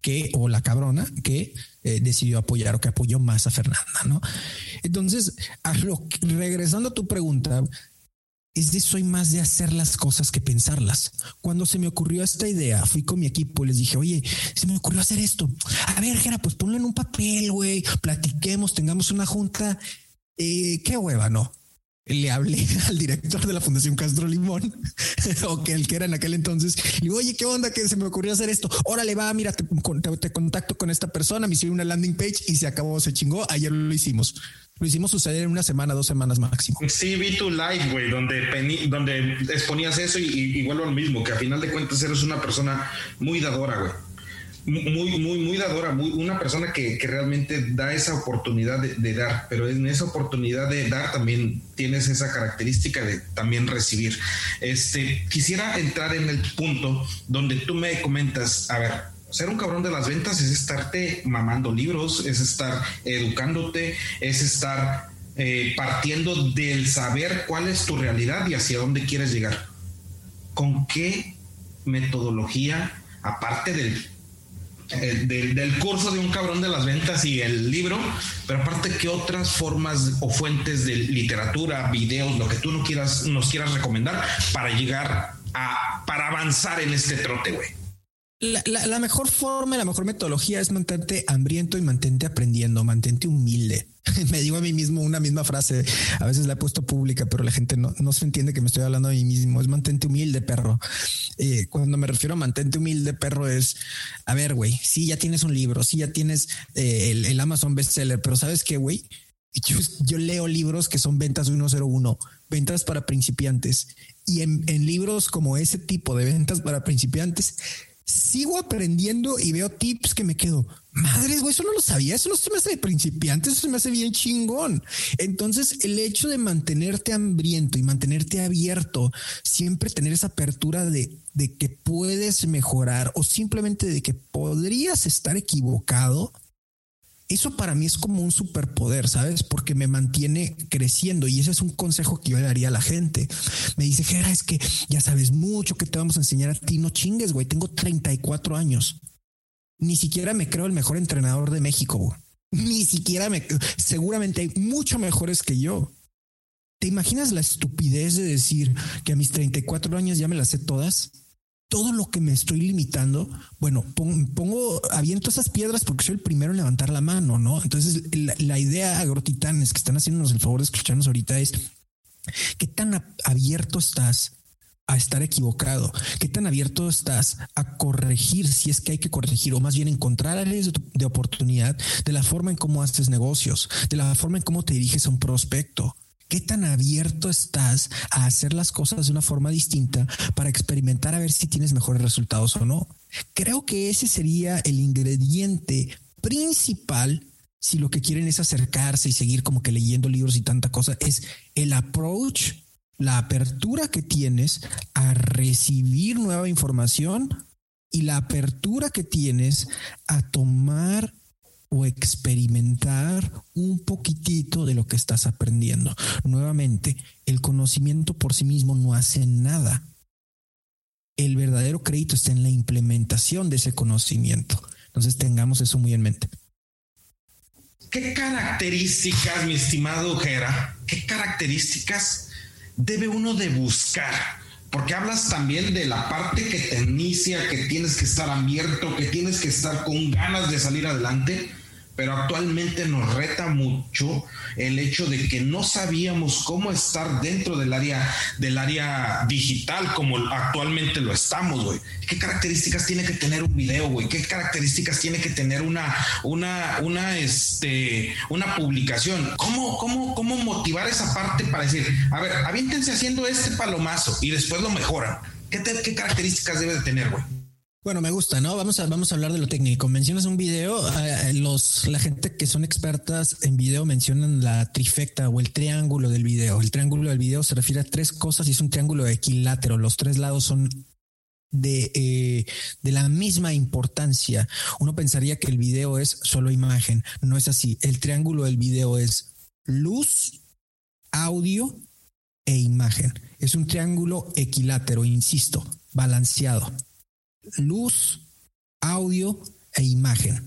K: que o la cabrona que eh, decidió apoyar o que apoyó más a Fernanda, ¿no? Entonces, regresando a tu pregunta, es de soy más de hacer las cosas que pensarlas. Cuando se me ocurrió esta idea, fui con mi equipo, les dije, oye, se me ocurrió hacer esto. A ver, Jera, pues ponlo en un papel, güey, platiquemos, tengamos una junta. Eh, qué hueva, no le hablé (laughs) al director de la Fundación Castro Limón, (laughs) o que el que era en aquel entonces, y digo, oye, ¿qué onda que se me ocurrió hacer esto? Órale, va, mira, te, contacto con esta persona, me hicieron una landing page y se acabó, se chingó. Ayer lo hicimos. Lo hicimos suceder en una semana, dos semanas máximo.
A: Sí, vi tu live, güey, donde, donde exponías eso y, y, lo mismo, que a final de cuentas eres una persona muy dadora, güey muy, muy, muy dadora, muy, una persona que, realmente da esa oportunidad de, dar, pero en esa oportunidad de dar también tienes esa característica de también recibir. Este, quisiera entrar en el punto donde tú me comentas, a ver, ser un cabrón de las ventas es estarte mamando libros, es estar educándote, es estar eh, partiendo del saber cuál es tu realidad y hacia dónde quieres llegar. ¿Con qué metodología, aparte del del, curso de un cabrón de las ventas y el libro, pero aparte, ¿qué otras formas o fuentes de literatura, videos, lo que tú no quieras, nos quieras recomendar para llegar a, para avanzar en este trote, güey?
K: La, mejor forma, la mejor metodología es mantente hambriento y mantente aprendiendo, mantente humilde. (laughs) me digo a mí mismo una misma frase, a veces la he puesto pública, pero la gente no, no se entiende que me estoy hablando a mí mismo, es mantente humilde, perro. Eh, cuando me refiero a mantente humilde, perro, es, a ver, güey, sí, ya tienes un libro, sí, ya tienes eh, el, Amazon bestseller, pero ¿sabes qué, güey? Yo, yo, leo libros que son ventas 101, ventas para principiantes. Y en, en libros como ese tipo de ventas para principiantes, sigo aprendiendo y veo tips que me quedo. Madres, güey, eso no lo sabía. Eso no se me hace de principiante, eso se me hace bien chingón. Entonces, el hecho de mantenerte hambriento y mantenerte abierto, siempre tener esa apertura de, de que puedes mejorar o simplemente de que podrías estar equivocado, eso para mí es como un superpoder, ¿sabes? Porque me mantiene creciendo y ese es un consejo que yo le daría a la gente. Me dice, Jera, es que ya sabes mucho que te vamos a enseñar a ti. No chingues, güey, tengo 34 años. Ni siquiera me creo el mejor entrenador de México. Güey. Ni siquiera me... Seguramente hay mucho mejores que yo. ¿Te imaginas la estupidez de decir que a mis 34 años ya me las sé todas? Todo lo que me estoy limitando, bueno, pongo, aviento esas piedras porque soy el primero en levantar la mano, ¿no? Entonces, la, idea agrotitanes que están haciéndonos el favor de escucharnos ahorita es qué tan abierto estás a estar equivocado, qué tan abierto estás a corregir si es que hay que corregir o más bien encontrar áreas de oportunidad de la forma en cómo haces negocios, de la forma en cómo te diriges a un prospecto ¿Qué tan abierto estás a hacer las cosas de una forma distinta para experimentar a ver si tienes mejores resultados o no? Creo que ese sería el ingrediente principal si lo que quieren es acercarse y seguir como que leyendo libros y tanta cosa, es el approach, la apertura que tienes a recibir nueva información y la apertura que tienes a tomar o experimentar un poquitito de lo que estás aprendiendo. Nuevamente, el conocimiento por sí mismo no hace nada. El verdadero crédito está en la implementación de ese conocimiento. Entonces tengamos eso muy en mente.
A: ¿Qué características, mi estimado Jera, qué características debe uno de buscar? Porque hablas también de la parte que te inicia, que tienes que estar abierto, que tienes que estar con ganas de salir adelante pero actualmente nos reta mucho el hecho de que no sabíamos cómo estar dentro del área del área digital como actualmente lo estamos, güey. ¿Qué características tiene que tener un video, güey? ¿Qué características tiene que tener una una una este una publicación? ¿Cómo cómo cómo motivar esa parte para decir, a ver, aviéntense haciendo este palomazo y después lo mejoran? ¿Qué, qué características debe de tener, güey?
K: Bueno, me gusta, ¿no? Vamos a, vamos a hablar de lo técnico. Mencionas un video, eh, los, la gente que son expertas en video mencionan la trifecta o el triángulo del video. El triángulo del video se refiere a tres cosas y es un triángulo equilátero. Los tres lados son de, eh, de, la misma importancia. Uno pensaría que el video es solo imagen. No es así. El triángulo del video es luz, audio e imagen. Es un triángulo equilátero, insisto, balanceado. Luz, audio e imagen.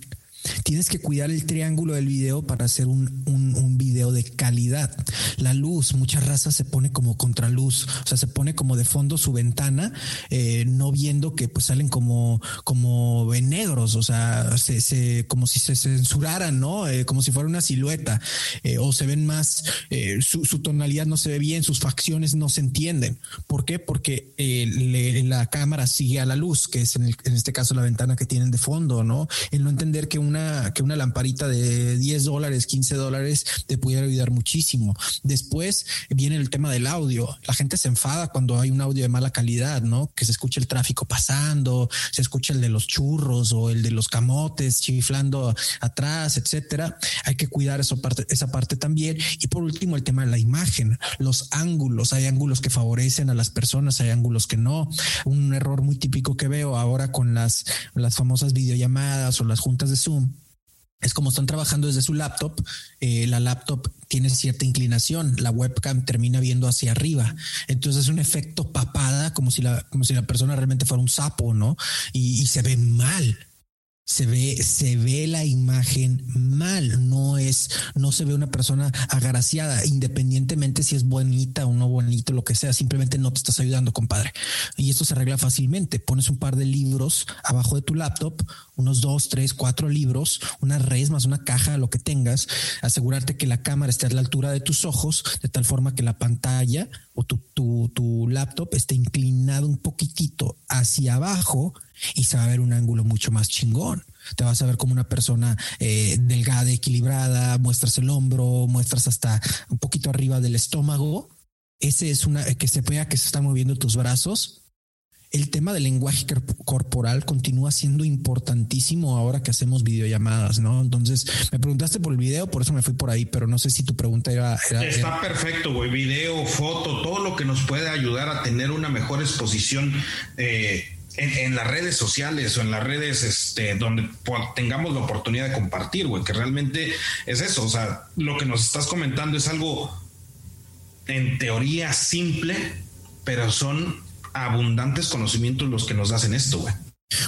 K: Tienes que cuidar el triángulo del video para hacer un, un, video de calidad. La luz, mucha raza se pone como contraluz, o sea, se pone como de fondo su ventana, eh, no viendo que pues salen como, como negros, o sea, se, como si se censuraran, ¿no? Eh, como si fuera una silueta, eh, o se ven más, eh, su, tonalidad no se ve bien, sus facciones no se entienden. ¿Por qué? Porque eh, le, la cámara sigue a la luz, que es en, el, este caso la ventana que tienen de fondo, ¿no? El no entender que un que una lamparita de 10 dólares, 15 dólares te pudiera ayudar muchísimo. Después viene el tema del audio. La gente se enfada cuando hay un audio de mala calidad, ¿no? Que se escucha el tráfico pasando, se escucha el de los churros o el de los camotes chiflando atrás, etcétera. Hay que cuidar eso parte, esa parte también. Y por último, el tema de la imagen, los ángulos. Hay ángulos que favorecen a las personas, hay ángulos que no. Un error muy típico que veo ahora con las, las famosas videollamadas o las juntas de Zoom es como están trabajando desde su laptop, eh, la laptop tiene cierta inclinación, la webcam termina viendo hacia arriba, entonces es un efecto papada, como si la, como si la persona realmente fuera un sapo, ¿no? Y, y se ve mal se ve, se ve la imagen mal, no es, no se ve una persona agraciada, independientemente si es bonita o no bonito, lo que sea, simplemente no te estás ayudando, compadre. Y esto se arregla fácilmente. Pones un par de libros abajo de tu laptop, unos dos, tres, cuatro libros, una res más una caja, lo que tengas, asegurarte que la cámara esté a la altura de tus ojos, de tal forma que la pantalla o tu, tu, tu laptop esté inclinado un poquitito hacia abajo y se va a ver un ángulo mucho más chingón. Te vas a ver como una persona eh, delgada, equilibrada, muestras el hombro, muestras hasta un poquito arriba del estómago. Ese es una que se vea que se están moviendo tus brazos. El tema del lenguaje corporal continúa siendo importantísimo ahora que hacemos videollamadas, ¿no? Entonces me preguntaste por el video, por eso me fui por ahí, pero no sé si tu pregunta era. era
A: Está
K: era...
A: perfecto, güey. Video, foto, todo lo que nos puede ayudar a tener una mejor exposición. Eh, en, las redes sociales o en las redes este, donde tengamos la oportunidad de compartir, güey, que realmente es eso, o sea, lo que nos estás comentando es algo en teoría simple, pero son abundantes conocimientos los que nos hacen esto, güey.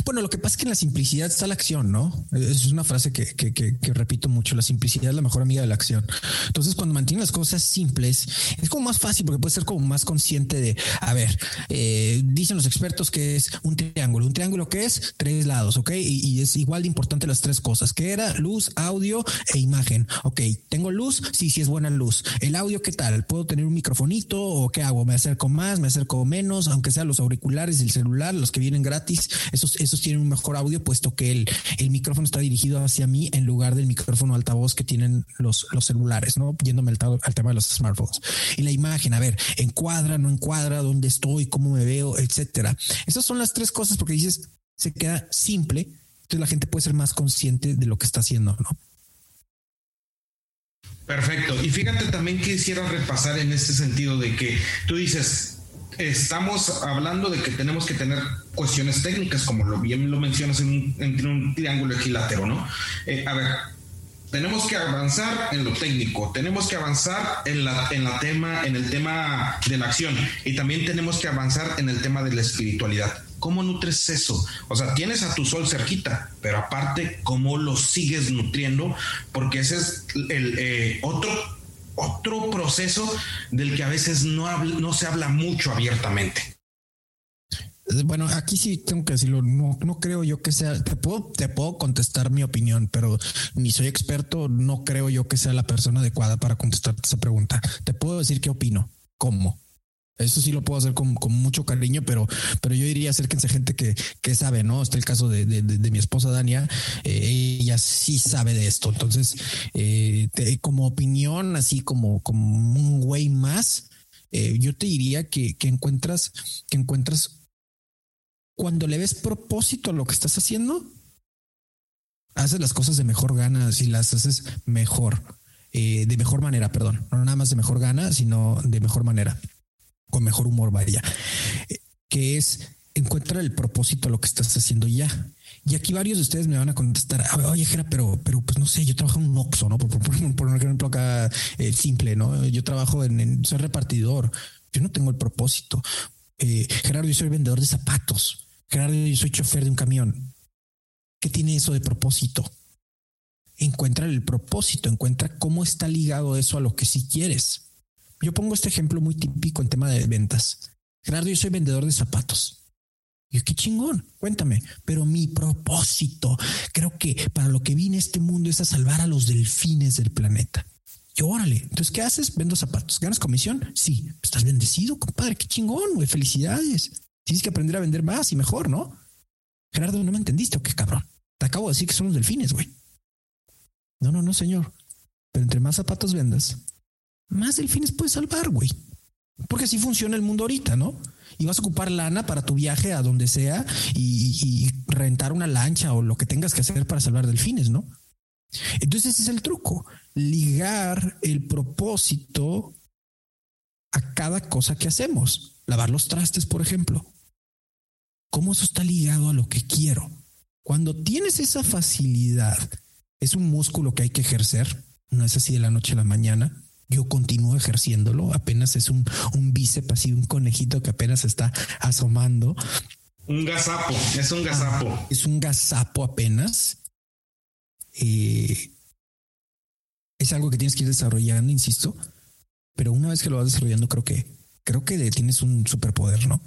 K: Bueno, lo que pasa es que en la simplicidad está la acción, ¿no? Es una frase que, repito mucho, la simplicidad es la mejor amiga de la acción. Entonces, cuando mantienes las cosas simples, es como más fácil porque puedes ser como más consciente de, a ver, eh, dicen los expertos que es un triángulo. Un triángulo que es tres lados, ¿ok? Y, es igual de importante las tres cosas, que era luz, audio e imagen. Ok, ¿tengo luz? Sí, sí es buena luz. ¿El audio qué tal? ¿Puedo tener un microfonito o qué hago? ¿Me acerco más? ¿Me acerco menos? Aunque sean los auriculares, el celular, los que vienen gratis, esos tienen un mejor audio, puesto que el, el micrófono está dirigido hacia mí en lugar del micrófono altavoz que tienen los, los celulares, ¿no? Yéndome al, al, tema de los smartphones. Y la imagen, a ver, encuadra, no encuadra, dónde estoy, cómo me veo, etcétera. Esas son las tres cosas porque dices, se queda simple, entonces la gente puede ser más consciente de lo que está haciendo, ¿no?
A: Perfecto. Y fíjate también que quisiera repasar en este sentido de que tú dices, estamos hablando de que tenemos que tener cuestiones técnicas, como lo bien lo mencionas en un, en un triángulo equilátero, ¿no? Eh, a ver, tenemos que avanzar en lo técnico, tenemos que avanzar en la, en la tema, en el tema de la acción y también tenemos que avanzar en el tema de la espiritualidad. ¿Cómo nutres eso? O sea, tienes a tu sol cerquita, pero aparte, ¿cómo lo sigues nutriendo? Porque ese es el eh, otro otro proceso del que a veces no, no se habla mucho abiertamente.
K: Bueno, aquí sí tengo que decirlo. No, no creo yo que sea. Te puedo, te puedo contestar mi opinión, pero ni soy experto. No creo yo que sea la persona adecuada para contestarte esa pregunta. Te puedo decir qué opino. ¿Cómo? Eso sí lo puedo hacer con, con, mucho cariño, pero, pero yo diría acérquense gente que, que sabe, ¿no? Está el caso de, de, mi esposa Dania, eh, ella sí sabe de esto. Entonces, eh, como opinión, así como, como un güey más, eh, yo te diría que, que encuentras, que encuentras cuando le ves propósito a lo que estás haciendo, haces las cosas de mejor gana, si las haces mejor, eh, de mejor manera, perdón, no nada más de mejor gana, sino de mejor manera con mejor humor, vaya, que es encuentra el propósito a lo que estás haciendo ya. Y aquí varios de ustedes me van a contestar, oye, Jera, pero, pero pues no sé, yo trabajo en un Oxxo, ¿no? Por, un ejemplo acá eh, simple, ¿no? Yo trabajo en, soy repartidor, yo no tengo el propósito. Eh, Gerardo, yo soy vendedor de zapatos. Gerardo, yo soy chofer de un camión. ¿Qué tiene eso de propósito? Encuentra el propósito, encuentra cómo está ligado eso a lo que sí quieres. Yo pongo este ejemplo muy típico en tema de ventas. Gerardo, yo soy vendedor de zapatos. Y qué chingón, cuéntame. Pero mi propósito, creo que para lo que vine a este mundo es a salvar a los delfines del planeta. Y órale, entonces, ¿qué haces? Vendo zapatos. ¿Ganas comisión? Sí. Estás bendecido, compadre. Qué chingón, güey. Felicidades. Tienes que aprender a vender más y mejor, ¿no? Gerardo, ¿no me entendiste o qué cabrón? Te acabo de decir que son los delfines, güey. No, no, no, señor. Pero entre más zapatos vendas, más delfines puedes salvar, güey. Porque así funciona el mundo ahorita, ¿no? Y vas a ocupar lana para tu viaje a donde sea y, rentar una lancha o lo que tengas que hacer para salvar delfines, ¿no? Entonces ese es el truco, ligar el propósito a cada cosa que hacemos. Lavar los trastes, por ejemplo. ¿Cómo eso está ligado a lo que quiero? Cuando tienes esa facilidad, es un músculo que hay que ejercer, no es así de la noche a la mañana yo continúo ejerciéndolo, apenas es un, un bíceps así, un conejito que apenas está asomando.
A: Un gazapo, es un gazapo.
K: Ah, es un gazapo apenas. Eh, es algo que tienes que ir desarrollando, insisto, pero una vez que lo vas desarrollando, creo que, creo que tienes un superpoder, ¿no?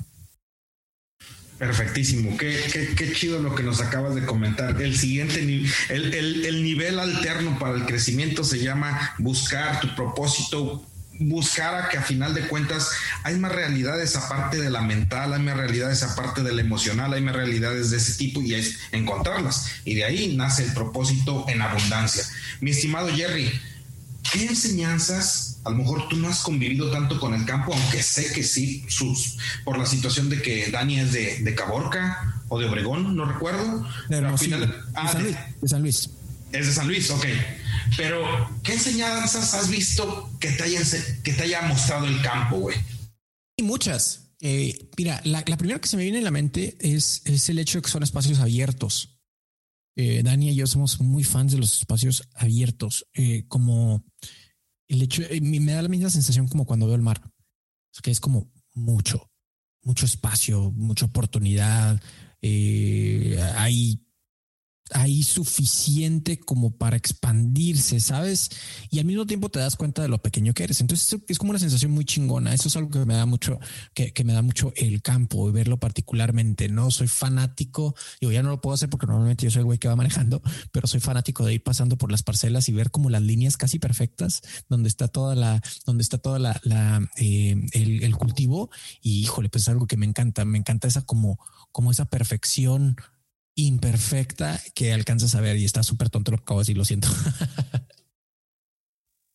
A: Perfectísimo, qué, qué, qué, chido lo que nos acabas de comentar. El siguiente, el, el, el nivel alterno para el crecimiento se llama buscar tu propósito, buscar a que a final de cuentas hay más realidades aparte de la mental, hay más realidades aparte de la emocional, hay más realidades de ese tipo y es encontrarlas. Y de ahí nace el propósito en abundancia. Mi estimado Jerry, ¿qué enseñanzas a lo mejor tú no has convivido tanto con el campo, aunque sé que sí, sus, por la situación de que Dani es de, Caborca o de Obregón, no recuerdo.
K: de, ah, San Luis, de San Luis.
A: Es de San Luis, ok. Pero, ¿qué enseñanzas has visto que te, hayan, que te haya mostrado el campo, güey?
K: Y muchas. Eh, mira, la, primera que se me viene en la mente es, es el hecho de que son espacios abiertos. Eh, Dani y yo somos muy fans de los espacios abiertos, eh, como el hecho, eh, me da la misma sensación como cuando veo el mar, que es como mucho, mucho espacio, mucha oportunidad. Eh, hay hay suficiente como para expandirse, ¿sabes? Y al mismo tiempo te das cuenta de lo pequeño que eres. Entonces es como una sensación muy chingona. Eso es algo que me da mucho, que, me da mucho el campo y verlo particularmente. No soy fanático, yo ya no lo puedo hacer porque normalmente yo soy el güey que va manejando, pero soy fanático de ir pasando por las parcelas y ver como las líneas casi perfectas donde está toda la, donde está toda la, eh, el, el cultivo. Y híjole, pues es algo que me encanta. Me encanta esa como, como esa perfección imperfecta que alcanzas a ver y está súper tonto lo que acabo de decir, lo siento. (laughs)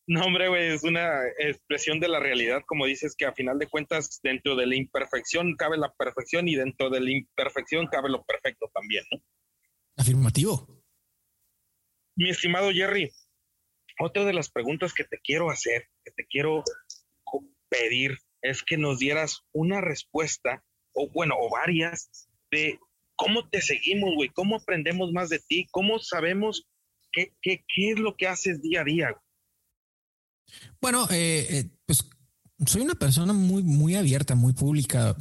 J: No, hombre, güey, es una expresión de la realidad, como dices, que a final de cuentas, dentro de la imperfección cabe la perfección y dentro de la imperfección cabe lo perfecto también, ¿no?
K: Afirmativo.
J: Mi estimado Jerry, otra de las preguntas que te quiero hacer, que te quiero pedir, es que nos dieras una respuesta, o bueno, o varias, de ¿Cómo te seguimos, güey? ¿Cómo aprendemos más de ti? ¿Cómo sabemos qué, qué, qué es lo que haces día a día?
K: Bueno, eh, eh, pues soy una persona muy, muy abierta, muy pública.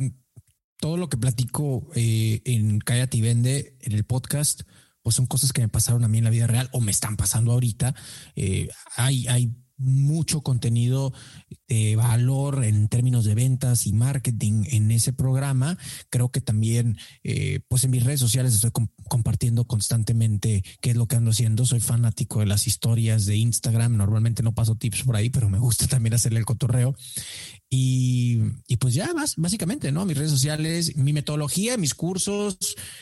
K: Todo lo que platico eh, en Cállate y Vende, en el podcast, pues son cosas que me pasaron a mí en la vida real o me están pasando ahorita. hay, hay mucho contenido de valor en términos de ventas y marketing en ese programa. Creo que también, eh, pues en mis redes sociales estoy compartiendo constantemente qué es lo que ando haciendo. Soy fanático de las historias de Instagram. Normalmente no paso tips por ahí, pero me gusta (laughs) también hacerle el cotorreo. Y, pues ya más, básicamente, ¿no? Mis redes sociales, mi metodología, mis cursos,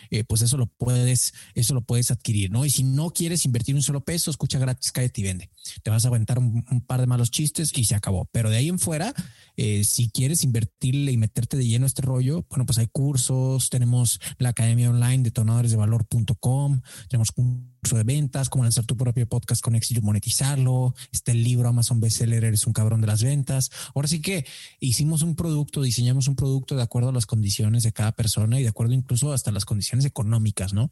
K: eh, pues eso lo puedes, eso lo puedes adquirir, ¿no? Y si no quieres invertir un solo peso, escucha gratis, cállate y vende. Te vas a aventar un, par de malos chistes y se acabó. Pero de ahí en fuera, eh, si quieres invertirle y meterte de lleno a este rollo, bueno, pues hay cursos, tenemos la academia online detonadoresdevalor.com, tenemos curso de ventas, cómo lanzar tu propio podcast con éxito y monetizarlo, está el libro Amazon Bestseller, eres un cabrón de las ventas. Ahora sí que hicimos un producto, diseñamos un producto de acuerdo a las condiciones de cada persona y de acuerdo incluso hasta las condiciones económicas, ¿no?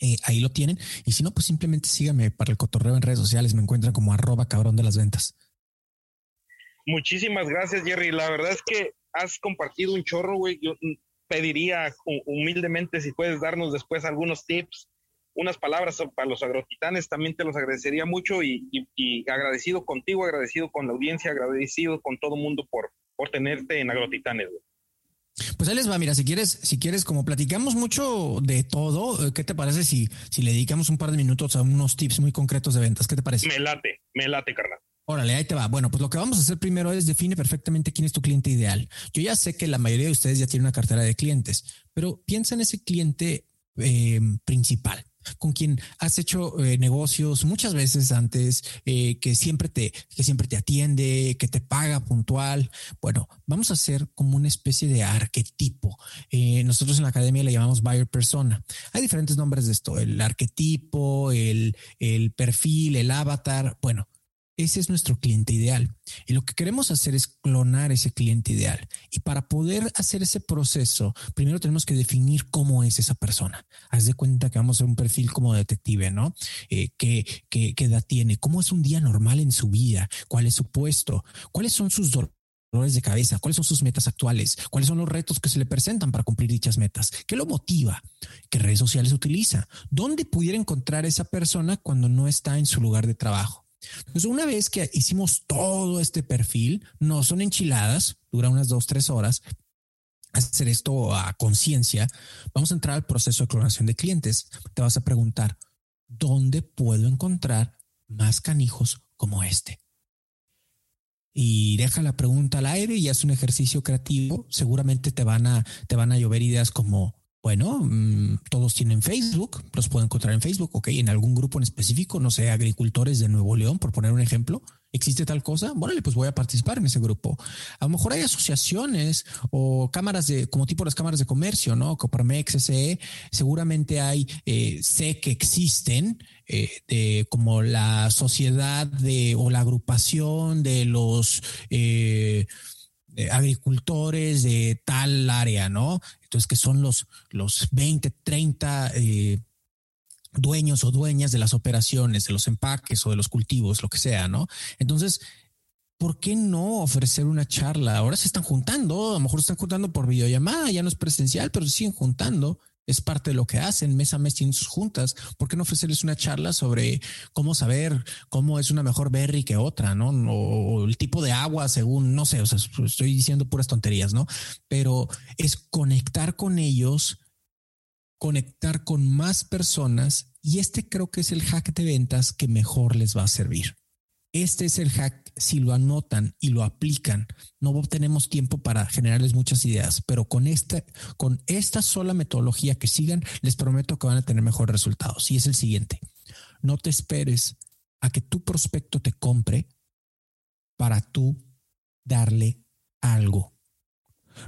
K: Eh, ahí lo tienen. Y si no, pues simplemente síganme para el cotorreo en redes sociales. Me encuentran como arroba cabrón de las ventas.
A: Muchísimas gracias, Jerry. La verdad es que has compartido un chorro, güey. Yo pediría humildemente si puedes darnos después algunos tips, unas palabras para los agrotitanes. También te los agradecería mucho y, agradecido contigo, agradecido con la audiencia, agradecido con todo mundo por, por tenerte en agrotitanes, güey.
K: Pues ahí les va, mira, si quieres, si quieres, como platicamos mucho de todo, eh, ¿qué te parece si, si le dedicamos un par de minutos a unos tips muy concretos de ventas? ¿Qué te parece?
A: Me late, me late, carnal.
K: Órale, ahí te va. Bueno, pues lo que vamos a hacer primero es define perfectamente quién es tu cliente ideal. Yo ya sé que la mayoría de ustedes ya tienen una cartera de clientes, pero piensa en ese cliente eh, principal con quien has hecho eh, negocios muchas veces antes, eh, que siempre te, que siempre te atiende, que te paga puntual. Bueno, vamos a hacer como una especie de arquetipo. Eh, nosotros en la academia le llamamos buyer persona. Hay diferentes nombres de esto, el arquetipo, el, el perfil, el avatar. Bueno, ese es nuestro cliente ideal. Y lo que queremos hacer es clonar ese cliente ideal. Y para poder hacer ese proceso, primero tenemos que definir cómo es esa persona. Haz de cuenta que vamos a un perfil como detective, ¿no? Eh, ¿qué, qué, qué edad tiene? ¿Cómo es un día normal en su vida? ¿Cuál es su puesto? ¿Cuáles son sus dolores de cabeza? ¿Cuáles son sus metas actuales? ¿Cuáles son los retos que se le presentan para cumplir dichas metas? ¿Qué lo motiva? ¿Qué redes sociales utiliza? ¿Dónde pudiera encontrar esa persona cuando no está en su lugar de trabajo? Entonces, una vez que hicimos todo este perfil, no son enchiladas, dura unas dos, tres horas. Hacer esto a conciencia, vamos a entrar al proceso de clonación de clientes. Te vas a preguntar, ¿dónde puedo encontrar más canijos como este? y deja la pregunta al aire y haz un ejercicio creativo. Seguramente te van a, te van a llover ideas como bueno, mm, todos tienen Facebook, los puedo encontrar en Facebook, ok, en algún grupo en específico, no sé, agricultores de Nuevo León, por poner un ejemplo, ¿existe tal cosa? Bueno, pues voy a participar en ese grupo. A lo mejor hay asociaciones o cámaras de, como tipo las cámaras de comercio, ¿no? Coparmex, SE, seguramente hay, eh, sé que existen, eh, de, como la sociedad de, o la agrupación de los... Eh, agricultores de tal área, ¿no? Entonces, que son los, los 20, 30 eh, dueños o dueñas de las operaciones, de los empaques o de los cultivos, lo que sea, ¿no? Entonces, ¿por qué no ofrecer una charla? Ahora se están juntando, a lo mejor se están juntando por videollamada, ya no es presencial, pero se siguen juntando es parte de lo que hacen. Mes a mes tienen sus juntas. ¿Por qué no ofrecerles una charla sobre cómo saber cómo es una mejor berry que otra, no? O, el tipo de agua según, no sé, o sea, estoy diciendo puras tonterías, ¿no? Pero es conectar con ellos, conectar con más personas y este creo que es el hack de ventas que mejor les va a servir. Este es el hack. Si lo anotan y lo aplican, no tenemos tiempo para generarles muchas ideas, pero con esta, con esta sola metodología que sigan, les prometo que van a tener mejores resultados. Y es el siguiente. No te esperes a que tu prospecto te compre para tú darle algo.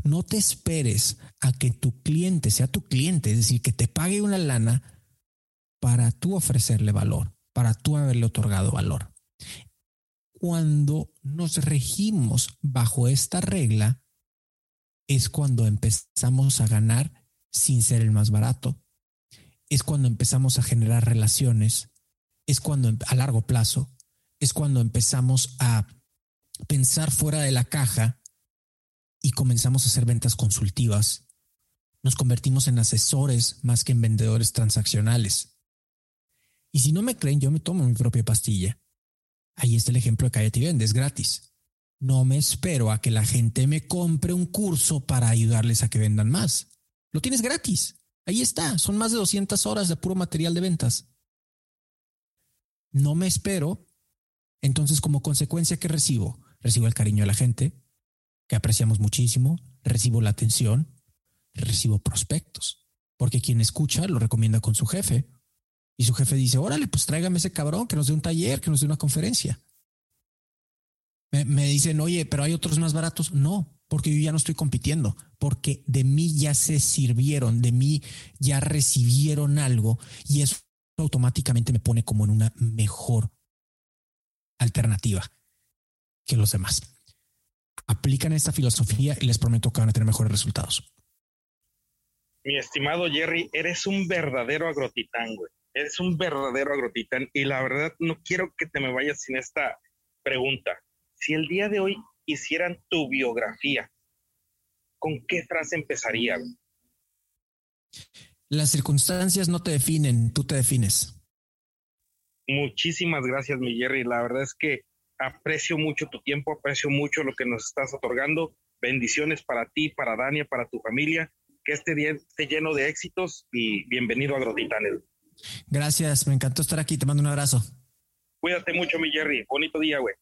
K: No te esperes a que tu cliente sea tu cliente, es decir, que te pague una lana para tú ofrecerle valor, para tú haberle otorgado valor cuando nos regimos bajo esta regla, es cuando empezamos a ganar sin ser el más barato. Es cuando empezamos a generar relaciones. Es cuando a largo plazo. Es cuando empezamos a pensar fuera de la caja y comenzamos a hacer ventas consultivas. Nos convertimos en asesores más que en vendedores transaccionales. Y si no me creen, yo me tomo mi propia pastilla. Ahí está el ejemplo de Cállate y Vendes gratis. No me espero a que la gente me compre un curso para ayudarles a que vendan más. Lo tienes gratis. Ahí está. Son más de 200 horas de puro material de ventas. No me espero. Entonces, como consecuencia, ¿qué recibo? Recibo el cariño de la gente, que apreciamos muchísimo. Recibo la atención. Recibo prospectos. Porque quien escucha lo recomienda con su jefe y su jefe dice, órale, pues tráigame ese cabrón que nos dé un taller, que nos dé una conferencia. me, dicen, oye, pero hay otros más baratos. No, porque yo ya no estoy compitiendo, porque de mí ya se sirvieron, de mí ya recibieron algo y eso automáticamente me pone como en una mejor alternativa que los demás. Aplican esta filosofía y les prometo que van a tener mejores resultados.
A: Mi estimado Jerry, eres un verdadero agrotitán, güey. Eres un verdadero agrotitán y la verdad no quiero que te me vayas sin esta pregunta. Si el día de hoy hicieran tu biografía, ¿con qué frase empezaría?
K: Las circunstancias no te definen, tú te defines.
A: Muchísimas gracias, mi Jerry. La verdad es que aprecio mucho tu tiempo, aprecio mucho lo que nos estás otorgando. Bendiciones para ti, para Dania, para tu familia. Que este día esté lleno de éxitos y bienvenido a Agrotitanes.
K: Gracias, me encantó estar aquí. Te mando un abrazo.
A: Cuídate mucho, mi Jerry. Bonito día, güey.